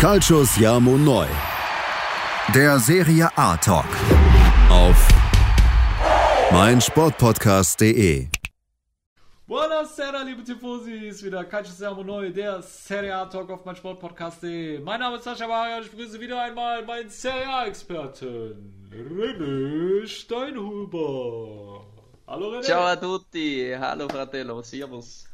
Calcius Jamo Neu. Der Serie A Talk. Auf meinsportpodcast.de. Buonasera, liebe Tifosi, ist wieder Calcius Jamo Neu, der Serie A Talk auf meinsportpodcast.de. Mein Name ist Sascha Maria und ich begrüße wieder einmal meinen Serie A-Experten, René Steinhuber. Hallo René. Ciao a tutti, hallo Fratello, servus.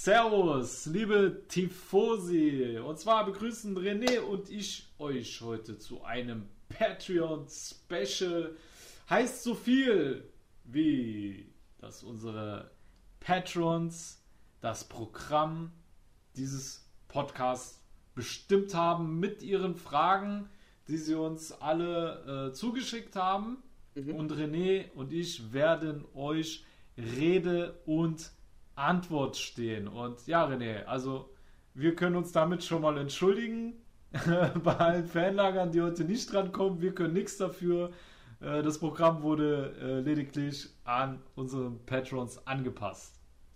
Servus, liebe Tifosi. Und zwar begrüßen René und ich euch heute zu einem Patreon-Special. Heißt so viel wie, dass unsere Patrons das Programm dieses Podcasts bestimmt haben mit ihren Fragen, die sie uns alle äh, zugeschickt haben. Mhm. Und René und ich werden euch Rede und Antwort stehen. Und ja, René, also wir können uns damit schon mal entschuldigen bei allen Fanlagern, die heute nicht drankommen. Wir können nichts dafür. Äh, Das Programm wurde äh, lediglich an unsere Patrons angepasst.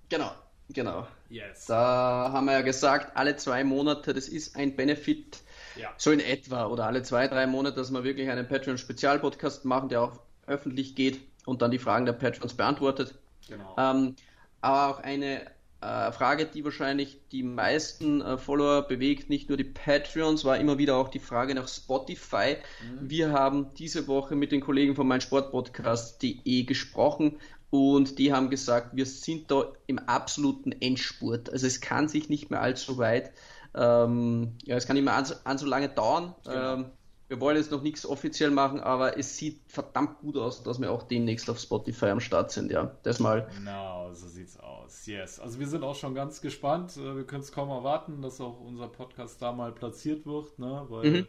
Genau, genau. Yes. Da haben wir ja gesagt, alle zwei Monate, das ist ein Benefit, Ja. so in etwa, oder alle zwei, drei Monate, dass wir wirklich einen Patreon-Spezialpodcast machen, der auch öffentlich geht und dann die Fragen der Patrons beantwortet. Genau. Ähm, aber auch eine äh, Frage, die wahrscheinlich die meisten äh, Follower bewegt, nicht nur die Patreons, war immer wieder auch die Frage nach Spotify. Wir haben diese Woche mit den Kollegen von meinsportpodcast.de gesprochen und die haben gesagt, wir sind da im absoluten Endspurt. Also es kann sich nicht mehr allzu weit, ähm, ja, es kann nicht mehr allzu, allzu lange dauern. Genau. Ähm, wir wollen jetzt noch nichts offiziell machen, aber es sieht verdammt gut aus, dass wir auch demnächst auf Spotify am Start sind, ja. Das mal. Genau, so sieht's aus. Yes. Also wir sind auch schon ganz gespannt. Äh, Wir können es kaum erwarten, dass auch unser Podcast da mal platziert wird, ne? Weil Mhm.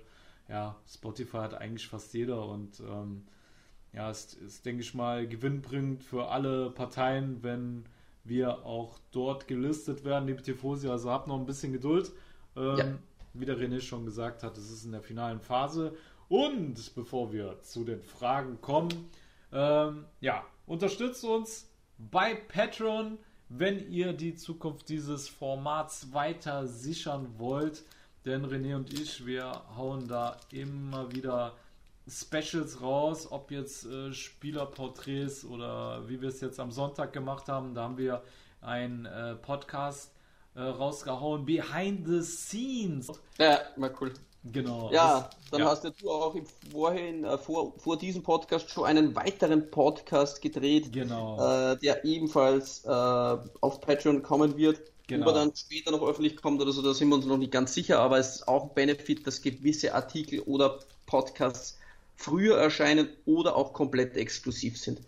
ja, Spotify hat eigentlich fast jeder und ähm, ja, ist, ist, denke ich mal, gewinnbringend für alle Parteien, wenn wir auch dort gelistet werden, liebe Tifosi. Also habt noch ein bisschen Geduld. Ähm, Ja. Wie der René schon gesagt hat, es ist in der finalen Phase. Und bevor wir zu den Fragen kommen, ähm, ja, unterstützt uns bei Patreon, wenn ihr die Zukunft dieses Formats weiter sichern wollt. Denn René und ich, wir hauen da immer wieder Specials raus, ob jetzt äh, Spielerporträts oder wie wir es jetzt am Sonntag gemacht haben. Da haben wir einen äh, Podcast äh, rausgehauen, Behind the Scenes. Ja, mal cool. Genau. Ja, Das- dann ja. hast ja du auch im Vorhin, äh, vor, vor diesem Podcast schon einen weiteren Podcast gedreht, Genau. äh, der ebenfalls äh, auf Patreon kommen wird. Genau. Ob er dann später noch öffentlich kommt oder so, da sind wir uns noch nicht ganz sicher, aber es ist auch ein Benefit, dass gewisse Artikel oder Podcasts früher erscheinen oder auch komplett exklusiv sind.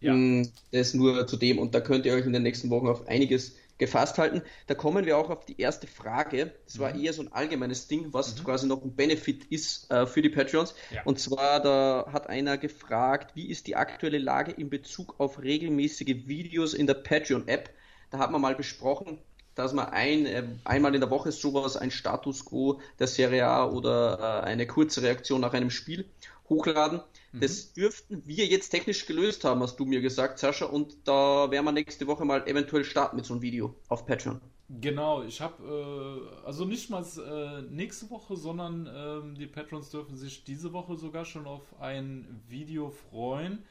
Ja. Mm, Das nur zu dem und da könnt ihr euch in den nächsten Wochen auf einiges gefasst halten. Da kommen wir auch auf die erste Frage. Das war Mhm. eher so ein allgemeines Ding, was quasi noch ein Benefit ist äh, für die Patreons. Ja. Und zwar, da hat einer gefragt, wie ist die aktuelle Lage in Bezug auf regelmäßige Videos in der Patreon-App? Da hat man mal besprochen, dass man ein, äh, einmal in der Woche sowas, ein Status Quo der Serie A oder äh, eine kurze Reaktion nach einem Spiel hochladen. Mhm. Das dürften wir jetzt technisch gelöst haben, hast du mir gesagt, Sascha, und da werden wir nächste Woche mal eventuell starten mit so einem Video auf Patreon. Genau, ich habe äh, also nicht mal äh, nächste Woche, sondern ähm, die Patrons dürfen sich diese Woche sogar schon auf ein Video freuen,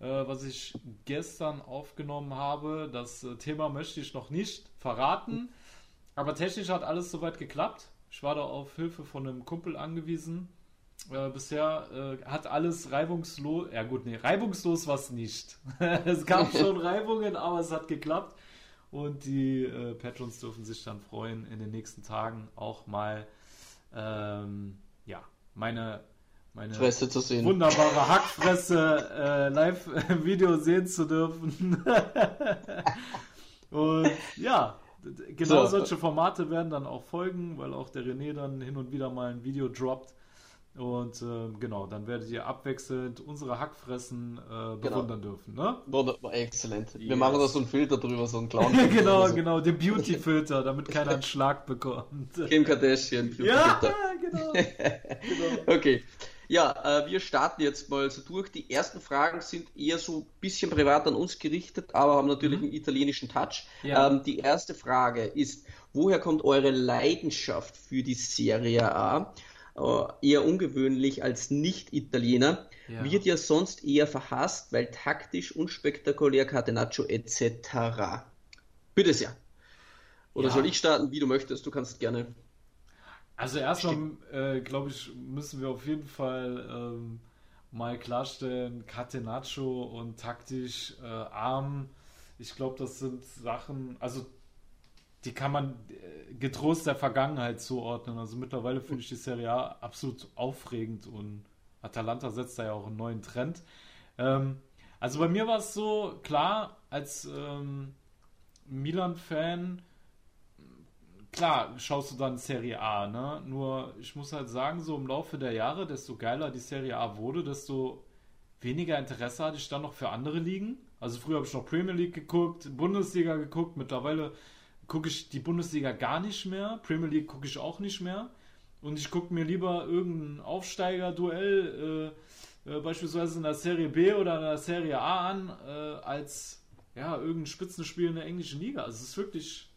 äh, was ich gestern aufgenommen habe. Das äh, Thema möchte ich noch nicht verraten, aber technisch hat alles soweit geklappt. Ich war da auf Hilfe von einem Kumpel angewiesen. Äh, bisher äh, hat alles reibungslos, ja gut, nee, reibungslos war es nicht. es gab schon Reibungen, aber es hat geklappt. Und die äh, Patrons dürfen sich dann freuen, in den nächsten Tagen auch mal ähm, ja, meine, meine Fresse zu sehen. wunderbare Hackfresse äh, Live-Video sehen zu dürfen. Und ja, genau So. solche Formate werden dann auch folgen, weil auch der René dann hin und wieder mal ein Video droppt. Und ähm, genau, dann werdet ihr abwechselnd unsere Hackfressen äh, bewundern dürfen. Ne? Wunderbar, exzellent. Wir Yes. machen da so einen Filter drüber, so einen Clown. genau, so. genau, den Beauty-Filter, damit keiner einen Schlag bekommt. Kim Kardashian. ja, Filter. genau. genau. Okay. Ja, äh, wir starten jetzt mal so durch. Die ersten Fragen sind eher so ein bisschen privat an uns gerichtet, aber haben natürlich mhm. einen italienischen Touch. Ja. Ähm, die erste Frage ist, woher kommt eure Leidenschaft für die Serie A? Äh, eher ungewöhnlich als Nicht-Italiener. Ja. Wird ja sonst eher verhasst, weil taktisch unspektakulär Catenaccio etc. Bitte sehr. Oder ja. soll ich starten, wie du möchtest? Du kannst gerne. Also erstmal, äh, glaube ich, müssen wir auf jeden Fall ähm, mal klarstellen, Catenaccio und taktisch äh, arm. Ich glaube, das sind Sachen, also die kann man äh, getrost der Vergangenheit zuordnen. Also mittlerweile finde ich die Serie A absolut aufregend und Atalanta setzt da ja auch einen neuen Trend. Ähm, also bei mir war es so, klar, als ähm, Milan-Fan, klar, schaust du dann Serie A, ne? Nur ich muss halt sagen, so im Laufe der Jahre, desto geiler die Serie A wurde, desto weniger Interesse hatte ich dann noch für andere Ligen. Also früher habe ich noch Premier League geguckt, Bundesliga geguckt, mittlerweile gucke ich die Bundesliga gar nicht mehr, Premier League gucke ich auch nicht mehr. Und ich gucke mir lieber irgendein Aufsteiger-Duell, äh, äh, beispielsweise in der Serie B oder in der Serie A an, äh, als ja, irgendein Spitzenspiel in der englischen Liga. Also es ist wirklich,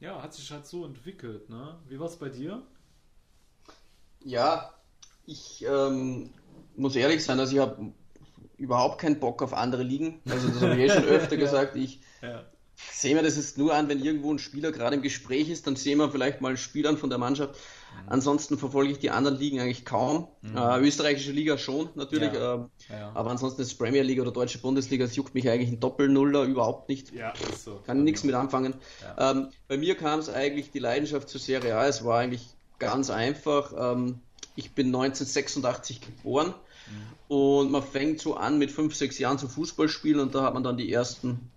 ja, hat sich halt so entwickelt. Ne? Wie war es bei dir? Ja, ich ähm, muss ehrlich sein, also ich habe überhaupt keinen Bock auf andere Ligen. Also das habe ich eh schon öfter gesagt. Ich, ja sehen wir das jetzt nur an, wenn irgendwo ein Spieler gerade im Gespräch ist, dann sehen wir vielleicht mal Spielern von der Mannschaft. Mhm. Ansonsten verfolge ich die anderen Ligen eigentlich kaum. Mhm. Äh, österreichische Liga schon, natürlich. Ja. Äh, ja. Aber ansonsten ist Premier League oder Deutsche Bundesliga, das juckt mich eigentlich ein Doppelnuller überhaupt nicht. Ja, so. Kann nichts mit anfangen. Ähm, bei mir kam es eigentlich die Leidenschaft zur Serie A. Es war eigentlich ganz einfach. Ähm, ich bin 1986 geboren. Mhm. Und man fängt so an mit fünf, sechs Jahren zu Fußballspielen und da hat man dann die ersten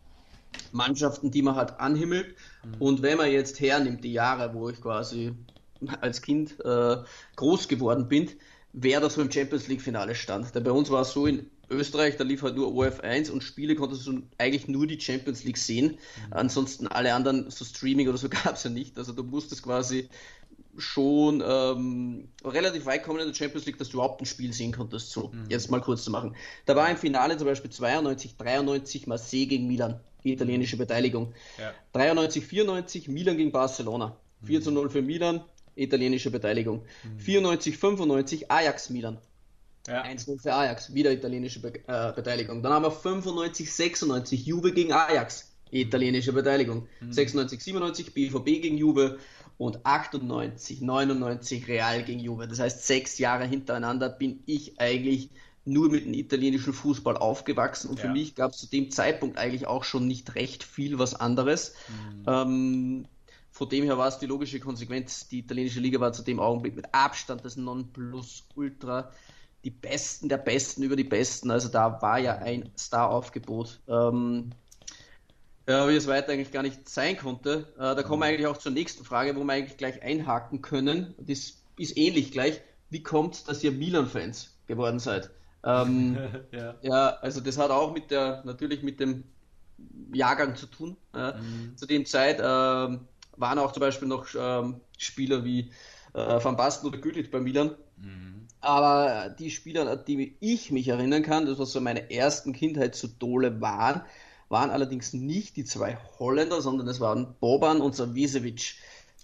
Mannschaften, die man halt anhimmelt. Mhm. Und wenn man jetzt hernimmt, die Jahre, wo ich quasi als Kind äh, groß geworden bin, wer da so im Champions League Finale stand. Denn bei uns war es so in Österreich, da lief halt nur OF 1 und Spiele konntest du eigentlich nur die Champions League sehen. Mhm. Ansonsten alle anderen, so Streaming oder so gab es ja nicht. Also du musstest quasi schon ähm, relativ weit kommen in der Champions League, dass du überhaupt ein Spiel sehen konntest. So, mhm. jetzt mal kurz zu machen. Da war im Finale zum Beispiel 92, 93 Marseille gegen Milan italienische Beteiligung. Ja. 93, 94 Milan gegen Barcelona. 4 zu 0 für Milan, italienische Beteiligung. Mhm. 94, 95 Ajax Milan. Ja. 1-0 für Ajax, wieder italienische Be äh, Beteiligung. Dann haben wir 95, 96 Juve gegen Ajax, italienische Beteiligung. Mhm. 96, 97 BVB gegen Juve und 98, 99 Real gegen Juve. Das heißt, sechs Jahre hintereinander bin ich eigentlich nur mit dem italienischen Fußball aufgewachsen und ja. für mich gab es zu dem Zeitpunkt eigentlich auch schon nicht recht viel was anderes. Mhm. Ähm, von dem her war es die logische Konsequenz. Die italienische Liga war zu dem Augenblick mit Abstand das Nonplusultra. Die Besten der Besten über die Besten. Also da war ja ein Star-Aufgebot. Ähm, ja, wie es weiter eigentlich gar nicht sein konnte. Äh, da kommen wir mhm. eigentlich auch zur nächsten Frage, wo wir eigentlich gleich einhaken können. Das ist ähnlich gleich. Wie kommt es, dass ihr Milan-Fans geworden seid? Ähm, ja. ja. also das hat auch mit der, natürlich mit dem Jahrgang zu tun. Äh, mhm. Zu dem Zeit äh, waren auch zum Beispiel noch ähm, Spieler wie äh, Van Basten oder Güllit bei Milan. Mhm. Aber die Spieler, an die ich mich erinnern kann, das was so meine ersten Kindheitsidole waren, waren allerdings nicht die zwei Holländer, sondern es waren Boban und Savicevic.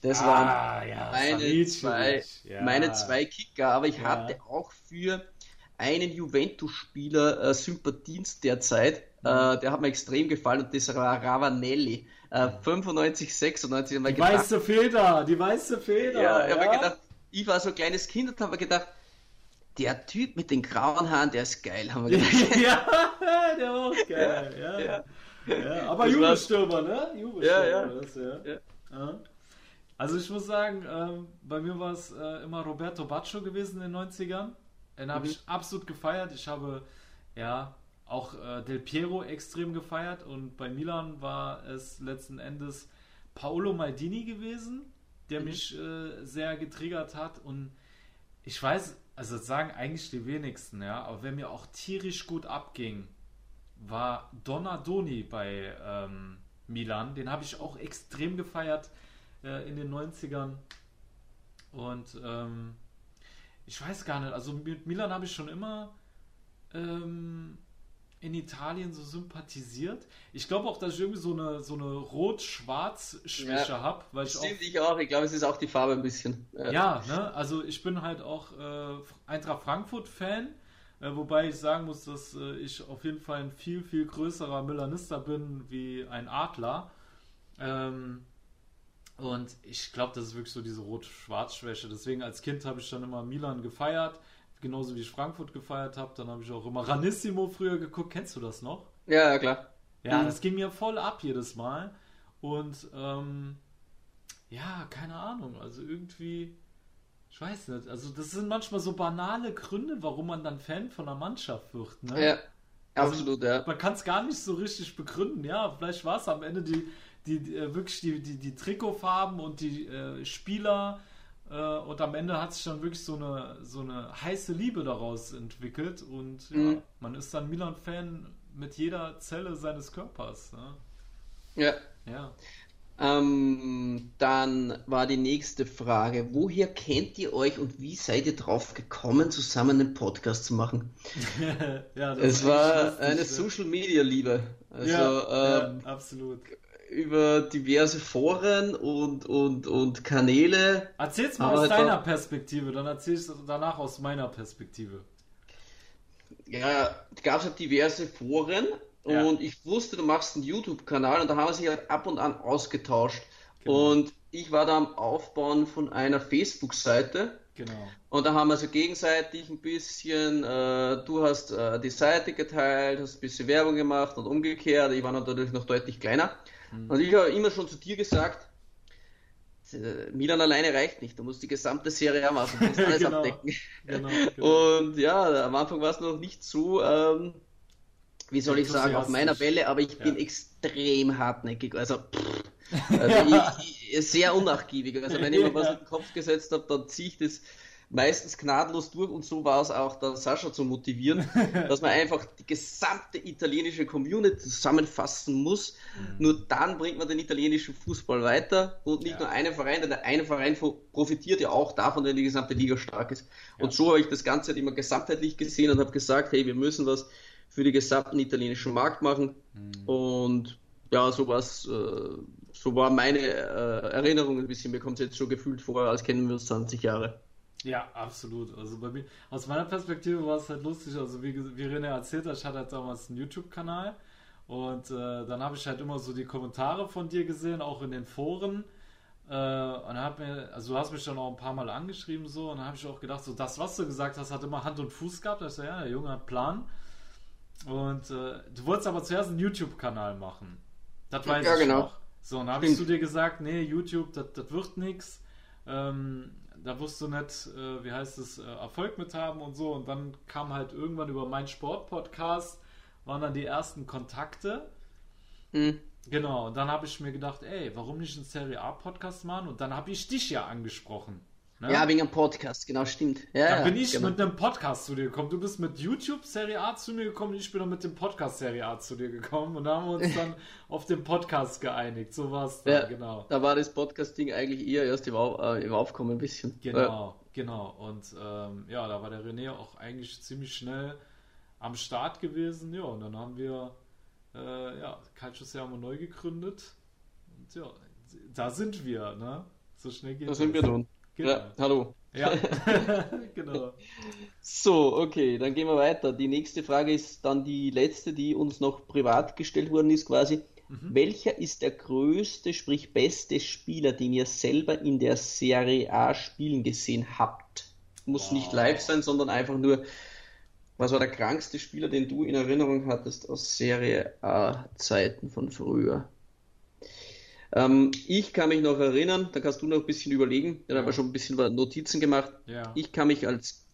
Das ah, waren ja, meine, zwei, ja. meine zwei Kicker, aber ich ja. hatte auch für einen Juventus-Spieler äh, Sympathienst derzeit. Mhm. Äh, der hat mir extrem gefallen und das war Ravanelli. Äh, 95, 96. Die gedacht, weiße Feder, die weiße Feder. Ja, ja. Ich, gedacht, ich war so ein kleines Kind und habe gedacht, der Typ mit den grauen Haaren, der ist geil, haben wir gedacht. ja, der war auch geil, ja. ja. ja. aber Jubelstürmer, ne? Jubelstürmer, ja, ja. Das, ja. Also ich muss sagen, ähm, bei mir war es äh, immer Roberto Baccio gewesen in den 90ern. Den habe mhm. ich absolut gefeiert. Ich habe ja auch äh, Del Piero extrem gefeiert und bei Milan war es letzten Endes Paolo Maldini gewesen, der mhm. mich äh, sehr getriggert hat und ich weiß, also sagen eigentlich die wenigsten, ja, aber wer mir auch tierisch gut abging, war Donadoni bei ähm, Milan. Den habe ich auch extrem gefeiert äh, in den 90ern und ähm, ich weiß gar nicht, also mit Milan habe ich schon immer ähm, in Italien so sympathisiert. Ich glaube auch, dass ich irgendwie so eine, so eine Rot-Schwarz-Schwäche ja, habe. Weil ich auch, ich auch. Ich glaube, es ist auch die Farbe ein bisschen. Ja, ja ne? also ich bin halt auch äh, Eintracht Frankfurt-Fan. Äh, wobei ich sagen muss, dass äh, ich auf jeden Fall ein viel, viel größerer Milanister bin wie ein Adler. Ähm, und ich glaube, das ist wirklich so diese Rot-Schwarz-Schwäche. Deswegen als Kind habe ich dann immer Milan gefeiert, genauso wie ich Frankfurt gefeiert habe. Dann habe ich auch immer Ranissimo früher geguckt. Kennst du das noch? Ja, klar. Ja, mhm. das ging mir voll ab jedes Mal. Und ähm, ja, keine Ahnung. Also irgendwie, ich weiß nicht. Also das sind manchmal so banale Gründe, warum man dann Fan von einer Mannschaft wird. Ne? Ja. Also, Absolut, ja. Man kann es gar nicht so richtig begründen. Ja, vielleicht war es am Ende die die, äh, wirklich die, die, die Trikotfarben und die äh, Spieler äh, und am Ende hat sich dann wirklich so eine, so eine heiße Liebe daraus entwickelt und ja, mhm. man ist dann Milan-Fan mit jeder Zelle seines Körpers. Ne? Ja. Ja. Ähm, dann war die nächste Frage: Woher kennt ihr euch und wie seid ihr drauf gekommen, zusammen einen Podcast zu machen? ja, es war eine Social Media Liebe. Also, ja, ähm, ja, absolut über diverse Foren und, und, und Kanäle. Erzähl's mal aus deiner Perspektive, dann erzähl ich danach aus meiner Perspektive. Ja, gab es halt diverse Foren ja. und ich wusste, du machst einen YouTube-Kanal und da haben wir sich halt ab und an ausgetauscht. Genau. Und ich war da am Aufbauen von einer Facebook-Seite. Genau. Und da haben wir so gegenseitig ein bisschen, äh, du hast äh, die Seite geteilt, hast ein bisschen Werbung gemacht und umgekehrt. Ich war natürlich noch deutlich kleiner. Mhm. Und ich habe immer schon zu dir gesagt, äh, Milan alleine reicht nicht, du musst die gesamte Serie machen, du musst alles genau. abdecken. Genau, genau. Und ja, am Anfang war es noch nicht so, ähm, wie soll ich sagen, auf meiner Welle, aber ich ja. bin extrem hartnäckig. Also, pff, also ich, ich, sehr unnachgiebig. Also wenn ich mir was in den Kopf gesetzt habe, dann ziehe ich das meistens gnadlos durch und so war es auch dann Sascha zu motivieren, dass man einfach die gesamte italienische Community zusammenfassen muss. Mhm. Nur dann bringt man den italienischen Fußball weiter und nicht ja. nur einen Verein, denn der eine Verein profitiert ja auch davon, wenn die gesamte Liga stark ist. Ja. Und so habe ich das Ganze halt immer gesamtheitlich gesehen und habe gesagt, hey, wir müssen was für den gesamten italienischen Markt machen. Mhm. Und ja, so was, äh, so war meine äh, Erinnerung ein bisschen. Mir kommt es jetzt schon gefühlt vor, als kennen wir uns 20 Jahre. Ja, absolut. Also bei mir, aus meiner Perspektive war es halt lustig. Also wie, wie René erzählt hat, ich hatte halt damals einen YouTube-Kanal und äh, dann habe ich halt immer so die Kommentare von dir gesehen, auch in den Foren. Äh, und hab mir, also du hast mich dann auch ein paar Mal angeschrieben so und dann habe ich auch gedacht, so das, was du gesagt hast, hat immer Hand und Fuß gehabt. Da ich so, ja, der Junge hat Plan. Und äh, du wolltest aber zuerst einen YouTube-Kanal machen. Das weiß ja, ich genau. noch. So, und dann habe ich zu dir gesagt, nee, YouTube, das wird nichts. Ähm, da du nicht, äh, wie heißt es, äh, Erfolg mit haben und so. Und dann kam halt irgendwann über meinen Sport-Podcast, waren dann die ersten Kontakte. Mhm. Genau, und dann habe ich mir gedacht, ey, warum nicht einen Serie A-Podcast machen? Und dann habe ich dich ja angesprochen. Ne? Ja, wegen einem Podcast, genau, stimmt. Ja, dann ja, bin ich genau. mit einem Podcast zu dir gekommen. Du bist mit YouTube Serie A zu mir gekommen, ich bin dann mit dem Podcast Serie A zu dir gekommen und da haben wir uns dann auf den Podcast geeinigt. So war es ja, genau. Da war das Podcasting eigentlich eher erst im, Auf, äh, im Aufkommen ein bisschen. Genau, ja. genau. Und ähm, ja, da war der René auch eigentlich ziemlich schnell am Start gewesen. Ja, und dann haben wir äh, ja, Calcio Sermo neu gegründet. Und ja, da sind wir, ne? So schnell geht Da sind wir drin. Genau. Ja, hallo. Ja, genau. So, okay, dann gehen wir weiter. Die nächste Frage ist dann die letzte, die uns noch privat gestellt worden ist, quasi. Mhm. Welcher ist der größte, sprich beste Spieler, den ihr selber in der Serie A spielen gesehen habt? Muss oh. nicht live sein, sondern einfach nur, was war der krankste Spieler, den du in Erinnerung hattest aus Serie A-Zeiten von früher? Ähm, ich kann mich noch erinnern, da kannst du noch ein bisschen überlegen, da ja. haben wir schon ein bisschen Notizen gemacht. Ja. Ich kann mich als,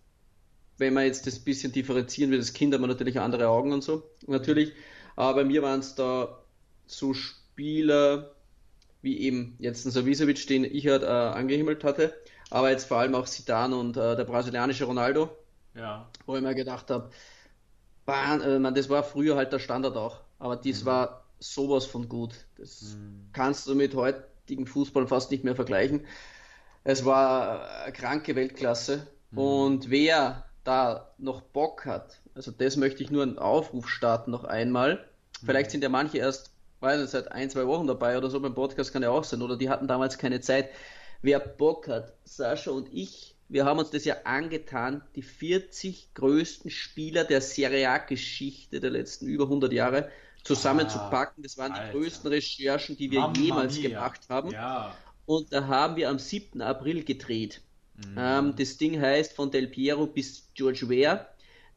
wenn man jetzt das ein bisschen differenzieren will, das Kind hat man natürlich andere Augen und so, natürlich. Aber bei mir waren es da so Spieler wie eben jetzt ein Savicevic, den ich halt äh, angehimmelt hatte, aber jetzt vor allem auch Zidane und äh, der brasilianische Ronaldo. Ja. Wo ich mir gedacht habe, äh, das war früher halt der Standard auch, aber dies mhm. war sowas von gut. Das mhm. kannst du mit heutigen Fußball fast nicht mehr vergleichen. Es war eine kranke Weltklasse Mhm. Und wer da noch Bock hat, also das möchte ich nur einen Aufruf starten noch einmal. Vielleicht mhm. sind ja manche erst, weiß nicht, seit ein, zwei Wochen dabei oder so beim Podcast kann ja auch sein, oder die hatten damals keine Zeit. Wer Bock hat, Sascha und ich, wir haben uns das ja angetan, die 40 größten Spieler der Serie A-Geschichte der letzten über 100 Jahre zusammenzupacken. Das waren die größten Recherchen, die wir Mamma jemals mia. gemacht haben. Ja. Und da haben wir am 7. April gedreht. Mhm. Ähm, das Ding heißt von Del Piero bis George Ware.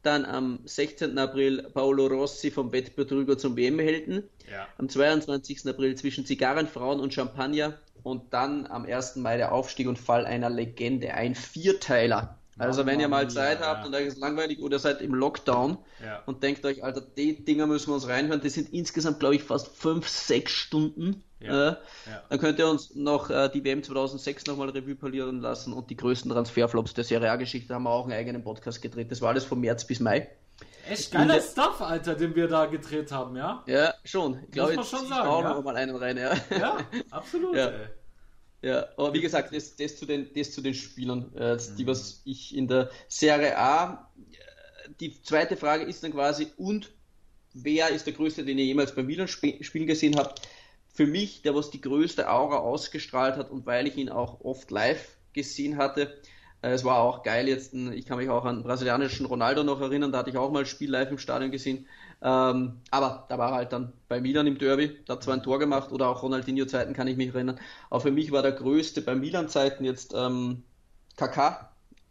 Dann am 16. April Paolo Rossi vom Wettbetrüger zum WM-Helden. Ja. Am 22. April zwischen Zigarren, Frauen und Champagner. Und dann am 1. Mai der Aufstieg und Fall einer Legende. Ein Vierteiler. Also wenn ihr mal Zeit habt ja. und euch ist langweilig oder seid im Lockdown ja. und denkt euch, Alter, die Dinger müssen wir uns reinhören, die sind insgesamt, glaube ich, fast fünf, sechs Stunden. Ja. Äh, dann könnt ihr uns noch äh, die WM 2006 nochmal Revue polieren lassen und die größten Transferflops der Serie A-Geschichte haben wir auch einen eigenen Podcast gedreht. Das war alles von März bis Mai. Echt geiler Stuff, Alter, den wir da gedreht haben, ja? Ja, schon. Ich glaube, jetzt schon sagen, auch ja? noch mal einen rein, ja. Ja, absolut, ja. Ey. Ja, aber wie gesagt, das, das, zu, den, das zu den Spielern, äh, die mhm. was ich in der Serie A. Äh, die zweite Frage ist dann quasi, und wer ist der größte, den ihr jemals beim Milan spielen gesehen habt? Für mich, der was die größte Aura ausgestrahlt hat und weil ich ihn auch oft live gesehen hatte, äh, es war auch geil jetzt, ich kann mich auch an brasilianischen Ronaldo noch erinnern, da hatte ich auch mal ein Spiel live im Stadion gesehen. Ähm, aber da war er halt dann bei Milan im Derby, da hat zwar ein Tor gemacht oder auch Ronaldinho-Zeiten kann ich mich erinnern. Aber für mich war der größte bei Milan-Zeiten jetzt ähm, Kaká,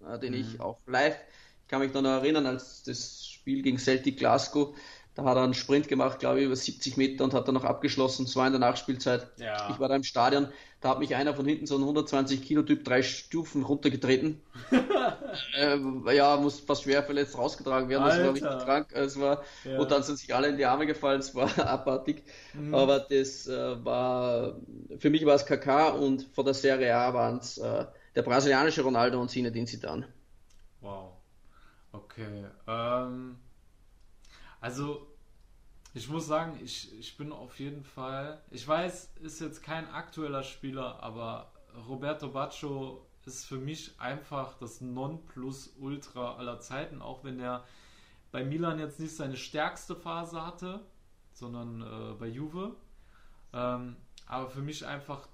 äh, den mhm. ich auch live, ich kann mich noch erinnern, als das Spiel gegen Celtic Glasgow, da hat er einen Sprint gemacht, glaube ich, über 70 Meter und hat dann noch abgeschlossen. Es war in der Nachspielzeit. Ja. Ich war da im Stadion. Da hat mich einer von hinten, so ein 120 Kilo Typ, drei Stufen runtergetreten. äh, ja, muss fast schwer verletzt rausgetragen werden. Das war richtig krank. Es war, ja. Und dann sind sich alle in die Arme gefallen. Es war abartig. Mhm. Aber das äh, war, für mich war es KK und vor der Serie A waren es äh, der brasilianische Ronaldo und Zinedine Zidane. Wow. Okay. Ähm also, ich muss sagen, ich, ich bin auf jeden Fall. Ich weiß, ist jetzt kein aktueller Spieler, aber Roberto Baccio ist für mich einfach das Nonplusultra aller Zeiten, auch wenn er bei Milan jetzt nicht seine stärkste Phase hatte, sondern äh, bei Juve. Ähm, aber für mich einfach,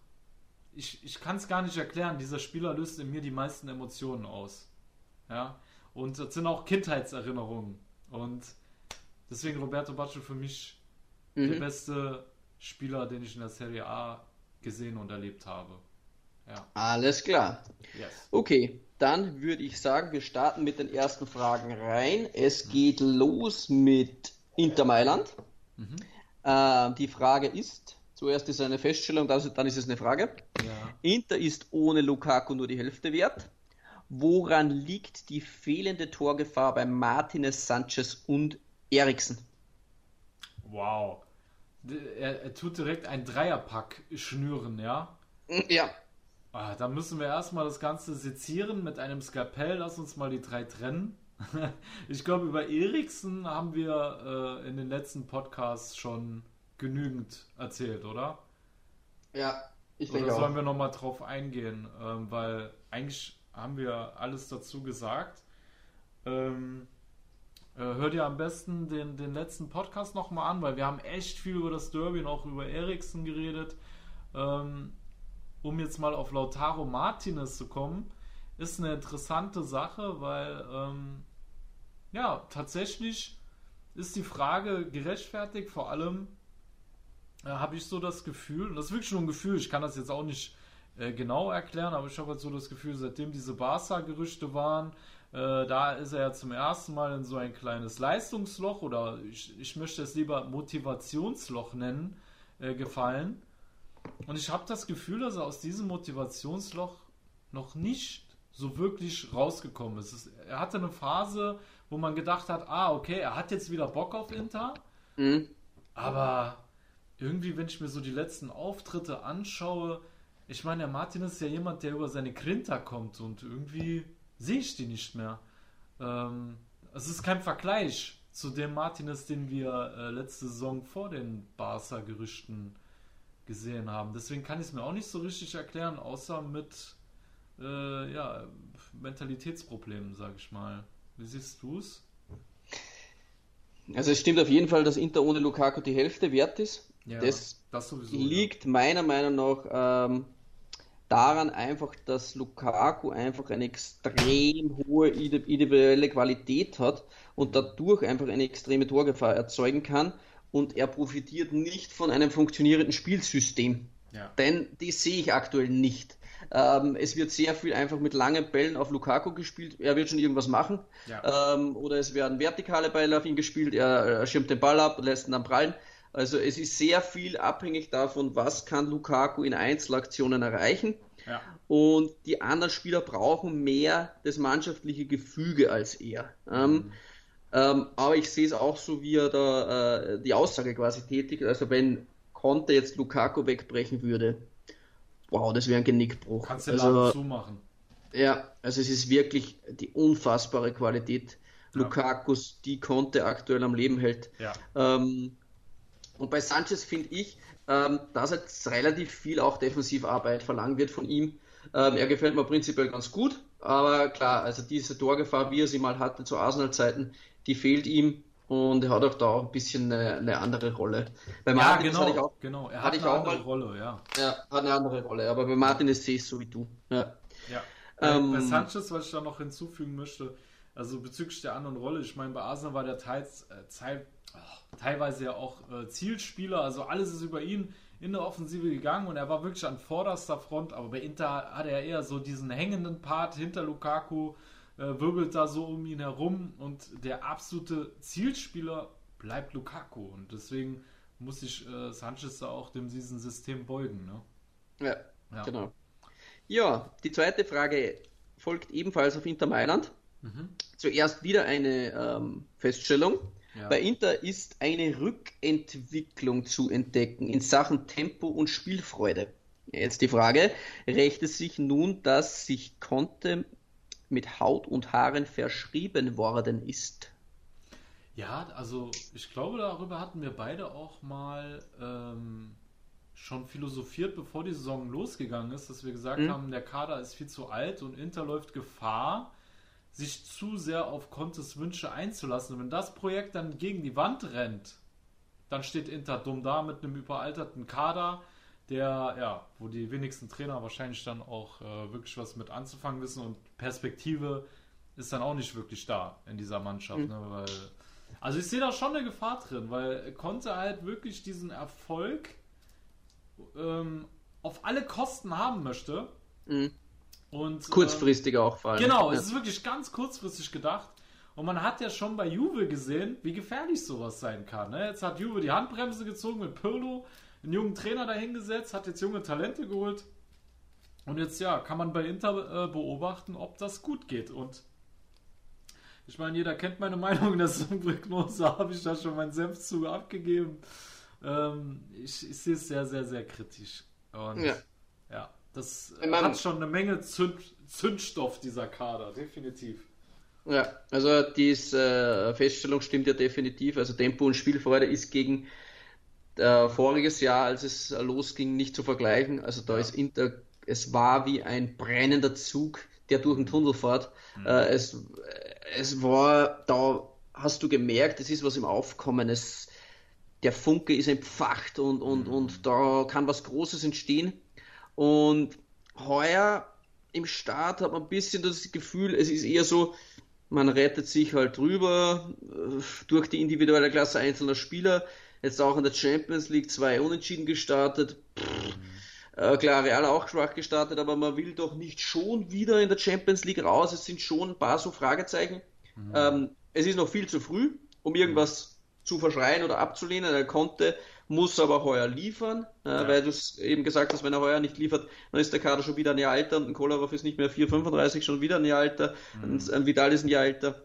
ich, ich kann es gar nicht erklären, dieser Spieler löst in mir die meisten Emotionen aus. Ja, und das sind auch Kindheitserinnerungen. Und Deswegen Roberto Baccio für mich mhm. der beste Spieler, den ich in der Serie A gesehen und erlebt habe. Ja. Alles klar. Yes. Okay, dann würde ich sagen, wir starten mit den ersten Fragen rein. Es mhm. geht los mit Inter Mailand. Mhm. Äh, die Frage ist, zuerst ist eine Feststellung, dann ist es eine Frage. Ja. Inter ist ohne Lukaku nur die Hälfte wert. Woran liegt die fehlende Torgefahr bei Martinez, Sanchez und Eriksen. Wow. Er, er, tut direkt ein Dreierpack schnüren, ja? Ja. Ah, da müssen wir erstmal das Ganze sezieren mit einem Skalpell. Lass uns mal die drei trennen. ich glaube, über Eriksen haben wir äh, in den letzten Podcasts schon genügend erzählt, oder? Ja, ich denke Oder sollen auch. wir nochmal drauf eingehen? Ähm, weil eigentlich haben wir alles dazu gesagt. Ähm, äh, hört ihr am besten den, den letzten Podcast nochmal an, weil wir haben echt viel über das Derby und auch über Eriksen geredet. Ähm, um jetzt mal auf Lautaro Martinez zu kommen, ist eine interessante Sache, weil ähm, ja, tatsächlich ist die Frage gerechtfertigt, vor allem äh, habe ich so das Gefühl, und das ist wirklich nur ein Gefühl, ich kann das jetzt auch nicht äh, genau erklären, aber ich habe halt so das Gefühl, seitdem diese Barca-Gerüchte waren, äh, da ist er ja zum ersten Mal in so ein kleines Leistungsloch oder ich, ich möchte es lieber Motivationsloch nennen, äh, gefallen. Und ich habe das Gefühl, dass er aus diesem Motivationsloch noch nicht so wirklich rausgekommen ist. Es, er hatte eine Phase, wo man gedacht hat, ah, okay, er hat jetzt wieder Bock auf Inter. Mhm. Aber irgendwie, wenn ich mir so die letzten Auftritte anschaue, ich meine, der Martin ist ja jemand, der über seine Grinter kommt und irgendwie sehe ich die nicht mehr. Ähm, es ist kein Vergleich zu dem Martinez, den wir äh, letzte Saison vor den Barca-Gerüchten gesehen haben. Deswegen kann ich es mir auch nicht so richtig erklären, außer mit, äh, ja, Mentalitätsproblemen, sag ich mal. Wie siehst du es? Also es stimmt auf jeden Fall, dass Inter ohne Lukaku die Hälfte wert ist. Ja, das, das sowieso, liegt meiner Meinung nach ähm, daran einfach, dass Lukaku einfach eine extrem hohe individuelle Qualität hat und dadurch einfach eine extreme Torgefahr erzeugen kann und er profitiert nicht von einem funktionierenden Spielsystem. Ja. Denn die sehe ich aktuell nicht. Ähm, es wird sehr viel einfach mit langen Bällen auf Lukaku gespielt. Er wird schon irgendwas machen. Ja. Ähm, oder es werden vertikale Bälle auf ihn gespielt. Er, er schirmt den Ball ab und lässt ihn dann prallen. Also es ist sehr viel abhängig davon, was kann Lukaku in Einzelaktionen erreichen. Ja. Und die anderen Spieler brauchen mehr das mannschaftliche Gefüge als er. Ähm, Mhm. ähm, aber ich sehe es auch so, wie er da äh, die Aussage quasi tätigt. Also wenn Conte jetzt Lukaku wegbrechen würde, wow, das wäre ein Genickbruch. Kannst du also, zumachen. ja, also es ist wirklich die unfassbare Qualität Ja. Lukakus, die Conte aktuell am Leben hält. Ja. Ähm, und bei Sanchez finde ich, ähm, dass jetzt relativ viel auch Defensivarbeit verlangt wird von ihm. Ähm, er gefällt mir prinzipiell ganz gut, aber klar, also diese Torgefahr, wie er sie mal hatte zu Arsenal-Zeiten, die fehlt ihm und er hat auch da auch ein bisschen eine, eine andere Rolle. Bei Ja, Martinez genau, hatte ich auch, genau. Er hat eine andere mal- Rolle, ja. ja, hat eine andere Rolle, aber bei sehe ich es so wie du. Ja. Ja. Ähm, bei Sanchez, was ich da noch hinzufügen möchte, also bezüglich der anderen Rolle, ich meine, bei Arsenal war der teils, äh, teil, ach, teilweise ja auch äh, Zielspieler, also alles ist über ihn in der Offensive gegangen und er war wirklich an vorderster Front, aber bei Inter hat er eher so diesen hängenden Part hinter Lukaku, äh, wirbelt da so um ihn herum und der absolute Zielspieler bleibt Lukaku und deswegen muss sich äh, Sanchez da auch dem diesem System beugen. Ne? Ja, Ja. genau. Ja, die zweite Frage folgt ebenfalls auf Inter Mailand. Mhm. Zuerst wieder eine ähm, Feststellung. Ja. Bei Inter ist eine Rückentwicklung zu entdecken in Sachen Tempo und Spielfreude. Jetzt die Frage, rächt es sich nun, dass sich Conte mit Haut und Haaren verschrieben worden ist? Ja, also ich glaube, darüber hatten wir beide auch mal ähm, schon philosophiert, bevor die Saison losgegangen ist, dass wir gesagt Mhm. haben, der Kader ist viel zu alt und Inter läuft Gefahr, sich zu sehr auf Contes Wünsche einzulassen. Und wenn das Projekt dann gegen die Wand rennt, dann steht Inter dumm da mit einem überalterten Kader, der, ja, wo die wenigsten Trainer wahrscheinlich dann auch äh, wirklich was mit anzufangen wissen und Perspektive ist dann auch nicht wirklich da in dieser Mannschaft, Mhm. ne, weil also ich sehe da schon eine Gefahr drin, weil Conte halt wirklich diesen Erfolg ähm, auf alle Kosten haben möchte. Mhm. Und, ähm, Kurzfristig auch vor allem. Genau, Ja. es ist wirklich ganz kurzfristig gedacht. Und man hat ja schon bei Juve gesehen, wie gefährlich sowas sein kann. Ne? Jetzt hat Juve die Handbremse gezogen mit Pirlo, einen jungen Trainer dahingesetzt, hat jetzt junge Talente geholt. Und jetzt ja, kann man bei Inter äh, beobachten, ob das gut geht. Und ich meine, jeder kennt meine Meinung, das ist Prognose, habe ich da schon meinen Senf zu abgegeben. Ähm, ich, ich sehe es sehr, sehr, sehr kritisch. Und Ja. ja, das meine- hat schon eine Menge Zünd, Zündstoff, dieser Kader, definitiv. Ja, also diese äh, Feststellung stimmt ja definitiv. Also Tempo und Spielfreude ist gegen äh, voriges Jahr, als es losging, nicht zu vergleichen. Also da Ja. ist Inter, es war wie ein brennender Zug, der durch den Tunnel fährt. Äh, es, es war, da hast du gemerkt, es ist was im Aufkommen. Es, der Funke ist entfacht und, und, und da kann was Großes entstehen. Und heuer im Start hat man ein bisschen das Gefühl, es ist eher so, man rettet sich halt drüber äh, durch die individuelle Klasse einzelner Spieler. Jetzt auch in der Champions League zwei Unentschieden gestartet. Pff, äh, klar, Real auch schwach gestartet, aber man will doch nicht schon wieder in der Champions League raus. Es sind schon ein paar so Fragezeichen. Ähm, es ist noch viel zu früh, um irgendwas zu verschreien oder abzulehnen. Er konnte, muss aber heuer liefern, Ja. weil du es eben gesagt hast, wenn er heuer nicht liefert, dann ist der Kader schon wieder ein Jahr älter und ein Kolarov ist nicht mehr 4,35, schon wieder ein Jahr älter, ein, ein Vidal ist ein Jahr älter